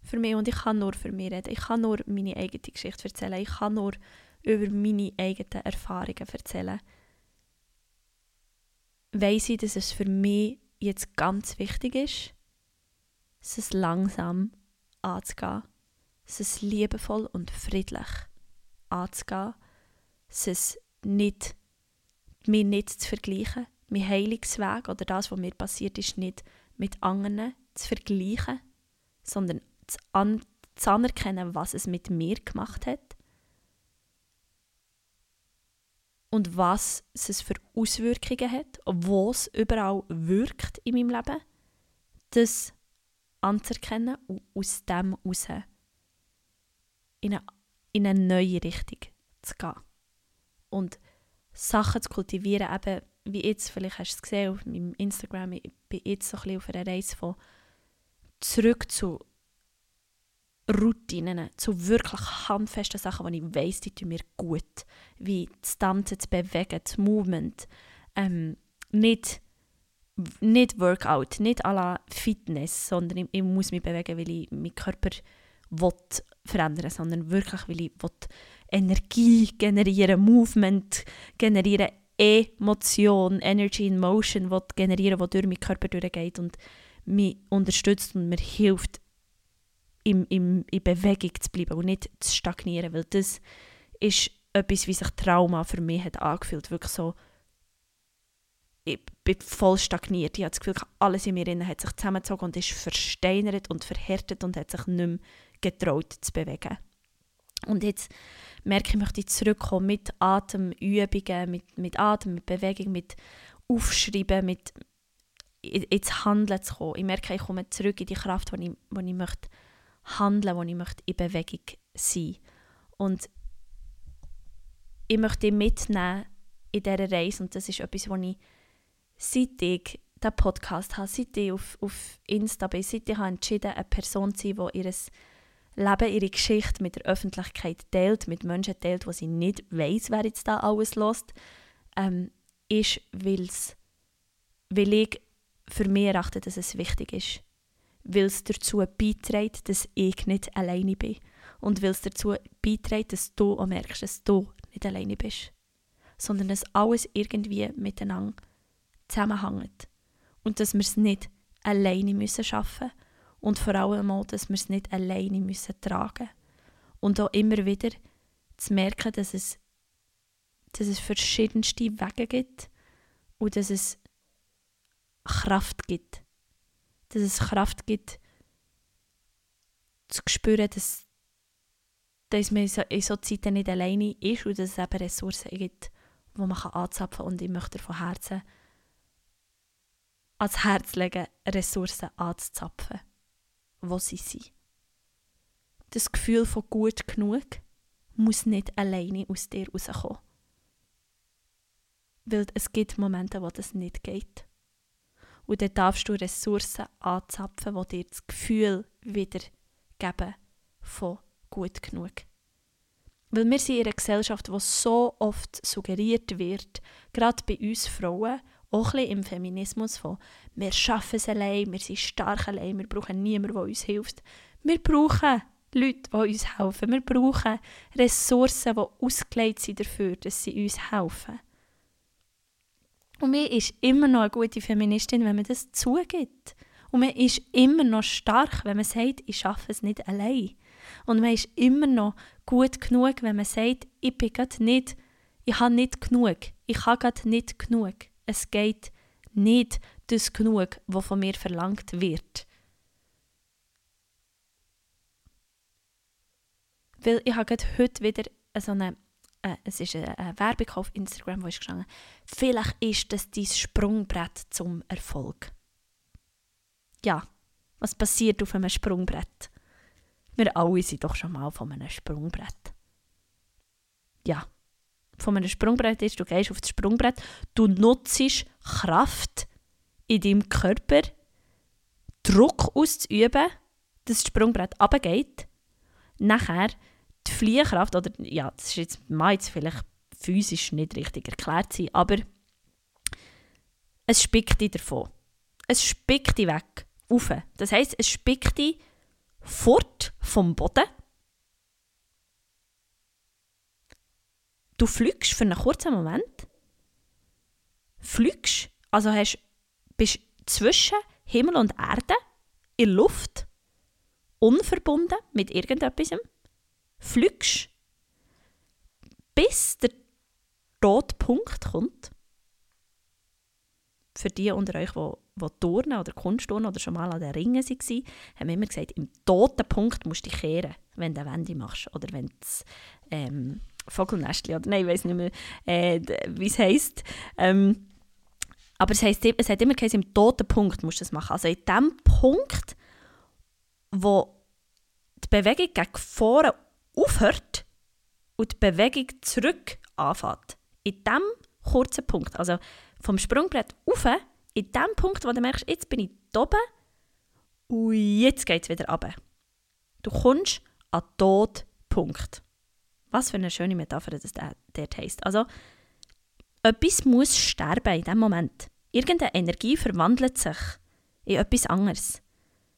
für mich und ich kann nur für mich reden. Ich kann nur meine eigene Geschichte erzählen. Ich kann nur über meine eigenen Erfahrungen erzählen. Weiss ich, dass es für mich jetzt ganz wichtig ist, es langsam anzugehen, es liebevoll und friedlich anzugehen, es nicht, mir nicht zu vergleichen, mein Heilungsweg oder das, was mir passiert ist, nicht mit anderen zu vergleichen, sondern zu, an zu anerkennen, was es mit mir gemacht hat und was es für Auswirkungen hat, wo es überall wirkt in meinem Leben, das anzuerkennen und aus dem heraus in eine, in eine neue Richtung zu gehen. Und Sachen zu kultivieren, eben, wie jetzt, vielleicht hast du es gesehen auf meinem Instagram, ich bin jetzt so ein bisschen auf einer Reise von zurück zu Routinen, zu wirklich handfesten Sachen, die ich weiss, die tun mir gut. Wie das Tanzen, das Bewegen, das Movement. Ähm, nicht, nicht Workout, nicht à la Fitness, sondern ich, ich, muss mich bewegen, weil ich meinen Körper will verändern sondern wirklich, weil ich will Energie generieren, Movement generieren, Emotion, Energy in Motion will generieren, die durch meinen Körper durchgeht und mich unterstützt und mir hilft, im, im, in Bewegung zu bleiben und nicht zu stagnieren, weil das ist etwas, wie sich Trauma für mich hat angefühlt. Wirklich so, ich bin voll stagniert. Ich habe das Gefühl, alles in mir drin hat sich zusammengezogen und ist versteinert und verhärtet und hat sich nicht mehr getraut zu bewegen. Und jetzt merke ich, ich möchte zurückkommen mit Atemübungen, mit, mit Atem, mit Bewegung, mit Aufschreiben, mit ins Handeln zu kommen. Ich merke, ich komme zurück in die Kraft, die ich, die ich möchte handeln, wo ich möchte in Bewegung sein. Und ich möchte dich mitnehmen in dieser Reise. Und das ist etwas, was ich seit ich den Podcast habe, seit ich auf, auf Insta bin, seit ich habe entschieden eine Person zu sein, die ihr Leben, ihre Geschichte mit der Öffentlichkeit teilt, mit Menschen teilt, wo sie nicht weiß, wer jetzt da alles lässt, ähm, ist, weil's, weil ich für mich erachte, dass es wichtig ist weil es dazu beiträgt, dass ich nicht alleine bin. Und weil es dazu beiträgt, dass du auch merkst, dass du nicht alleine bist. Sondern dass alles irgendwie miteinander zusammenhängt. Und dass wir es nicht alleine müssen schaffen und vor allem auch, dass wir es nicht alleine müssen tragen. Und auch immer wieder zu merken, dass es, dass es verschiedenste Wege gibt und dass es Kraft gibt dass es Kraft gibt, zu spüren, dass, dass man in so Zeiten nicht alleine ist und dass es eben Ressourcen gibt, die man anzapfen kann. Und ich möchte von Herzen ans Herz legen, Ressourcen anzuzapfen, wo sie sind. Das Gefühl von gut genug muss nicht alleine aus dir rauskommen. Weil es gibt Momente, wo das nicht geht. Und dann darfst du Ressourcen anzapfen, die dir das Gefühl wiedergeben von gut genug. Weil wir sind in einer Gesellschaft, wo so oft suggeriert wird, gerade bei uns Frauen, auch ein im Feminismus von wir schaffen es allein, wir sind stark allein, wir brauchen niemanden, der uns hilft. Wir brauchen Leute, die uns helfen. Wir brauchen Ressourcen, die ausgelegt sind dafür, dass sie uns helfen. Und man ist immer noch eine gute Feministin, wenn man das zugibt. Und man ist immer noch stark, wenn man sagt, ich schaffe es nicht allein. Und man ist immer noch gut genug, wenn man sagt, ich bin gerade nicht, ich habe nicht genug, ich habe gerade nicht genug. Es geht nicht das genug, was von mir verlangt wird. Weil ich habe gerade heute wieder so eine äh, es ist eine Werbung auf Instagram, wo ist gestanden, vielleicht ist das dein Sprungbrett zum Erfolg. Ja, was passiert auf einem Sprungbrett? Wir alle sind doch schon mal von einem Sprungbrett. Ja, von einem Sprungbrett ist, du gehst auf das Sprungbrett, du nutzt Kraft in deinem Körper, Druck auszuüben, dass das Sprungbrett abgeht. Nachher die Fliehkraft, oder ja, das ist jetzt, mag jetzt vielleicht physisch nicht richtig erklärt sein, aber es spickt dich davon. Es spickt dich weg, auf. Das heisst, es spickt dich fort vom Boden. Du fliegst für einen kurzen Moment. Fliegst, also hast, bist zwischen Himmel und Erde, in Luft, unverbunden mit irgendetwas fliegst, bis der Todpunkt kommt. Für die unter euch, die, die turnen oder Kunstturnen oder schon mal an den Ringen waren, haben immer gesagt, im toten Punkt musst du dich kehren, wenn du eine Wende machst oder wenn das ähm, Vogelnestchen oder nein, ich weiß nicht mehr, äh, wie es heisst. Ähm, aber es, heisst, es hat immer gesagt, im toten Punkt musst du das machen. Also in dem Punkt, wo die Bewegung gegen vorne aufhört und die Bewegung zurück anfängt. In diesem kurzen Punkt, also vom Sprungbrett rauf, in dem Punkt, wo du merkst, jetzt bin ich oben und jetzt geht es wieder runter. Du kommst an den Todpunkt. Was für eine schöne Metapher das dort heisst. Also, etwas muss sterben in dem Moment. Irgendeine Energie verwandelt sich in etwas anderes.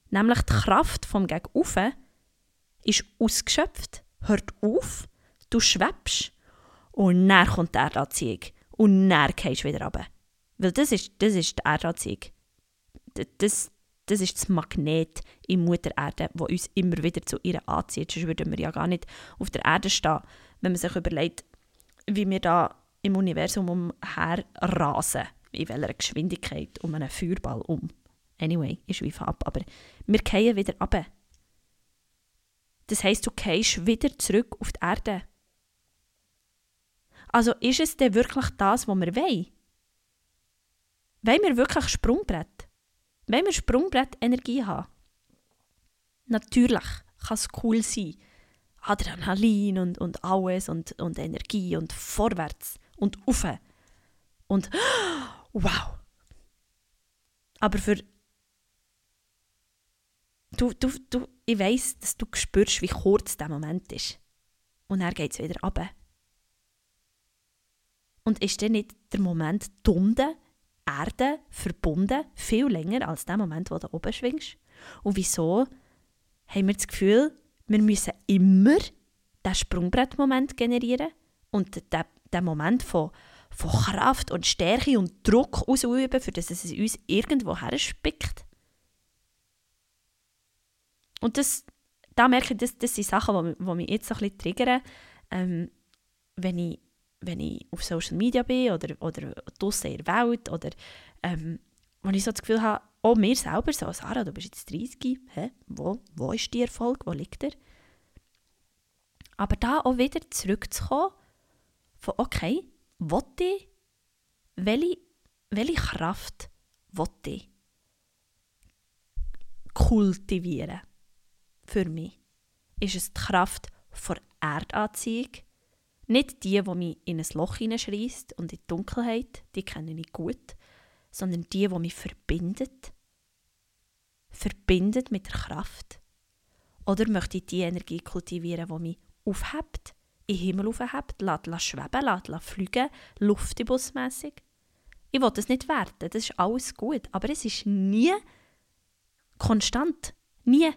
Nämlich die Kraft vom Gegenufen ist ausgeschöpft, hört auf, du schwebst und dann kommt die Erdanziehung und dann gehst du wieder runter. Weil das ist, das ist die Erdanziehung. Das, das ist das Magnet in Mutter Erde, das uns immer wieder zu ihr anzieht. Sonst würden wir ja gar nicht auf der Erde stehen, wenn man sich überlegt, wie wir da im Universum umher rasen. In welcher Geschwindigkeit um einen Feuerball um. Anyway, ist wie ab. Aber wir gehen wieder runter. Das heisst, du gehst wieder zurück auf die Erde. Also ist es denn wirklich das, was wir wollen? Wollen wir wirklich Sprungbrett? Wollen wir Sprungbrett-Energie haben? Natürlich kann es cool sein. Adrenalin und, und alles und, und Energie und vorwärts und auf. Und <gasps> wow. Aber für. Du, du, du, ich weiss, dass du spürst, wie kurz der Moment ist. Und dann geht es wieder runter. Und ist dann nicht der Moment Tunde, Erde, verbunden, viel länger als der Moment, wo du oben schwingst? Und wieso haben wir das Gefühl, wir müssen immer diesen Sprungbrettmoment generieren und den, Moment von, von Kraft und Stärke und Druck ausüben, für das es uns irgendwo herspickt? Und das, da merke ich, das, das sind Sachen, die, die mich jetzt so ein bisschen triggern, ähm, wenn ich wenn ich auf Social Media bin oder, oder draussen in der Welt oder ähm, wo ich so das Gefühl habe, auch mir selber so, Sarah, du bist jetzt 30, hä? Wo, wo ist die Erfolg, wo liegt er? Aber da auch wieder zurückzukommen von, okay, will ich, welche, welche Kraft will ich kultivieren für mich? Ist es die Kraft der Erdanziehung? Nicht die, die mich in ein Loch hineinschreist und in die Dunkelheit, die kenne ich gut, sondern die, die mich verbindet. Verbindet mit der Kraft. Oder möchte ich die Energie kultivieren, die mich aufhebt, in den Himmel aufhebt, lässt, schweben, lässt, fliegen, luftibusmässig. Ich will das nicht werten, das ist alles gut, aber es ist nie konstant. Nie.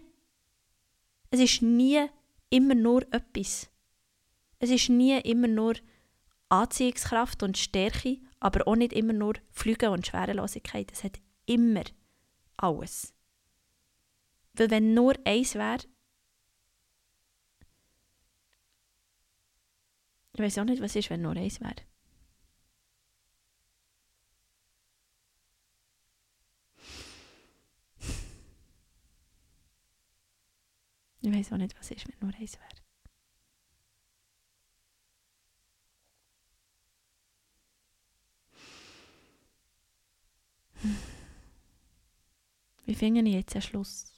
Es ist nie immer nur etwas. Es ist nie immer nur Anziehungskraft und Stärke, aber auch nicht immer nur Flüge und Schwerelosigkeit. Es hat immer alles. Weil wenn nur eins wäre, ich weiß auch nicht, was ist, wenn nur eins wäre. Ich weiß auch nicht, was ist, wenn nur eins wäre. Wie finde ich jetzt einen Schluss?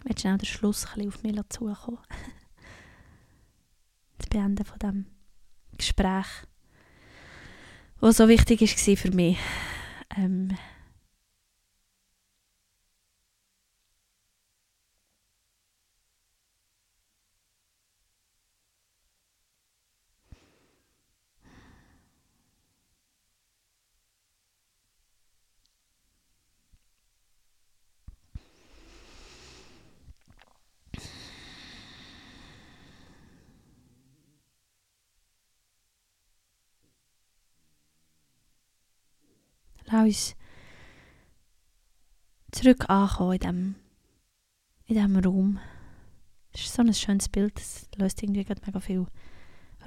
Ich will schnell den Schluss ein auf mich zukommen. <laughs> das Beenden von diesem Gespräch, was so wichtig war für mich. Ähm, Lass uns zurück ankommen in diesem in diesem Raum. Das ist so ein schönes Bild, das löst irgendwie mega viel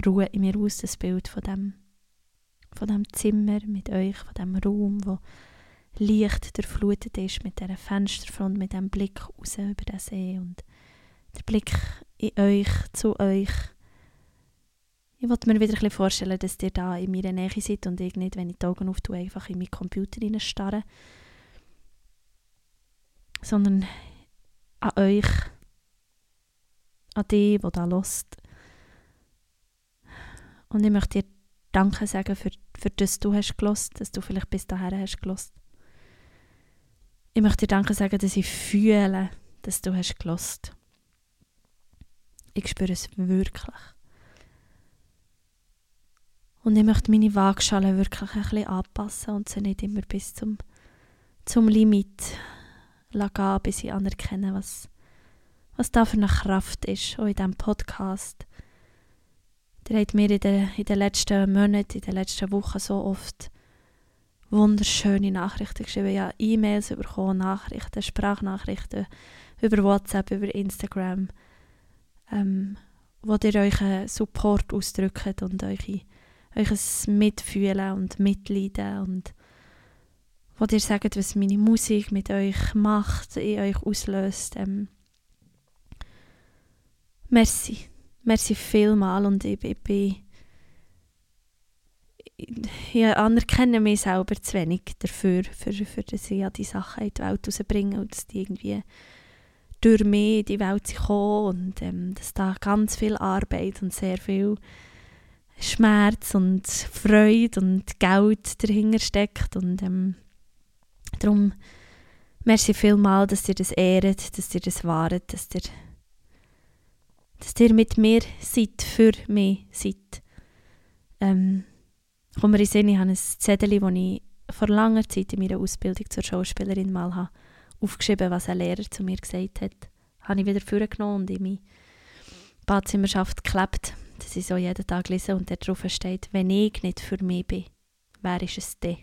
Ruhe in mir aus, das Bild von dem, von dem Zimmer mit euch, von dem Raum, wo Licht durchflutet ist, mit dieser Fensterfront, mit dem Blick raus über den See und der Blick in euch, zu euch. Ich wollte mir wieder ein bisschen vorstellen, dass ihr da in meiner Nähe seid und ich nicht, wenn ich die Augen auftue, einfach in meinen Computer starre, sondern an euch, an die, die da lost. Und ich möchte dir Danke sagen für, für das du hast gelost, dass du vielleicht bis dahin hast gelost. Ich möchte dir Danke sagen, dass ich fühle, dass du hast gelost. Ich spüre es wirklich. Und ich möchte meine Waagschale wirklich ein bisschen anpassen und sie nicht immer bis zum, zum Limit gehen, bis ich anerkenne, was, was da für eine Kraft ist, auch in diesem Podcast. Ihr habt mir in den, in den letzten Monaten, in den letzten Wochen so oft wunderschöne Nachrichten geschrieben. Ja, E-Mails bekommen, Nachrichten, Sprachnachrichten über WhatsApp, über Instagram, ähm, wo ihr euren Support ausdrückt und euch, euch Mitfühlen und Mitleiden und wo ihr sagt, was meine Musik mit euch macht, in euch auslöst. Ähm, merci. Merci vielmal und ich, ich, ich, ich anerkenne mich selber zu wenig dafür, für, für dass ich ja die Sachen in die Welt rausbringe und dass die irgendwie durch mich in die Welt kommen und ähm, dass da ganz viel Arbeit und sehr viel Schmerz und Freude und Geld dahinter steckt und ähm, darum merci vielmal, dass ihr das ehrt, dass ihr das wahret, dass ihr, dass ihr mit mir seid, für mich seid. Ähm, kommt mir in Sinn, ich habe ein Zettel, das ich vor langer Zeit in meiner Ausbildung zur Schauspielerin mal habe aufgeschrieben, was ein Lehrer zu mir gesagt hat. Habe ich wieder vorgenommen und in meine Badzimmerschaft geklebt, dass ich so jeden Tag lese und darauf steht, wenn ich nicht für mich bin, wer ist es denn?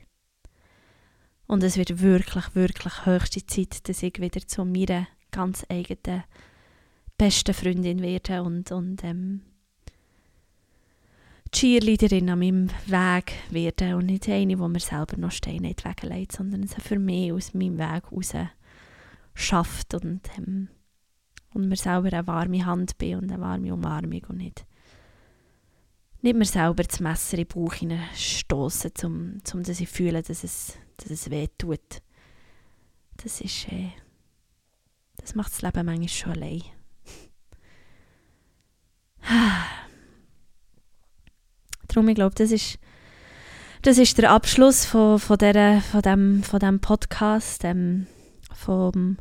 Und es wird wirklich, wirklich höchste Zeit, dass ich wieder zu meiner ganz eigenen besten Freundin werde und, und ähm, Cheerleaderin an meinem Weg werden und nicht eine, wo mir selber noch Steine nicht weglegt, sondern es für mich aus meinem Weg raus schafft und, ähm, und mir selber eine warme Hand bin und eine warme Umarmung und nicht, nicht mir selber das Messer in den Bauch stoßen, um, um dass ich fühle, dass es, dass es weh tut. Das ist, äh, das macht das Leben manchmal schon allein. <sighs> Darum, ich glaube, das ist, das ist der Abschluss von, von, der, von, dem, von dem Podcast, ähm, vom,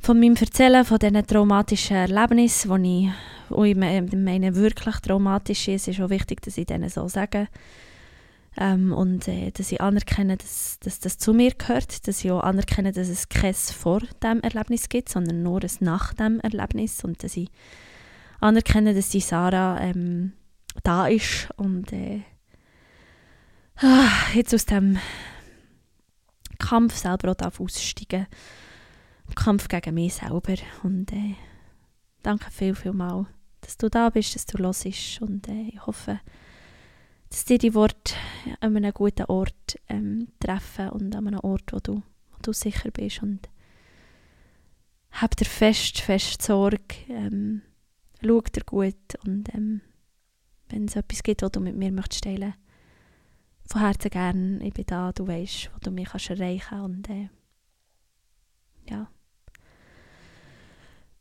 von meinem Erzählen von diesen traumatischen Erlebnissen, die ich, wo ich meine, wirklich traumatisch ist. Ist auch wichtig, dass ich denen so sage. Ähm, und äh, dass ich anerkenne, dass, dass, das zu mir gehört, dass ich auch anerkenne, dass es kein vor dem Erlebnis gibt, sondern nur ein nach dem Erlebnis und dass ich anerkenne, dass die Sarah ähm, da ist und äh, ah, jetzt aus dem Kampf selber auch aussteigen Kampf gegen mich selber. Und äh, danke viel, viel mal, dass du da bist, dass du hörst. Und äh, ich hoffe, dass dir die Worte an einem guten Ort ähm, treffen und an einem Ort, wo du, wo du sicher bist. Und hab dir fest, fest Sorge, ähm, schau dir gut und ähm, wenn es etwas gibt, was du mit mir möchtest teilen von Herzen gern, ich bin da, du weißt, wo du mich kannst erreichen und äh, ja.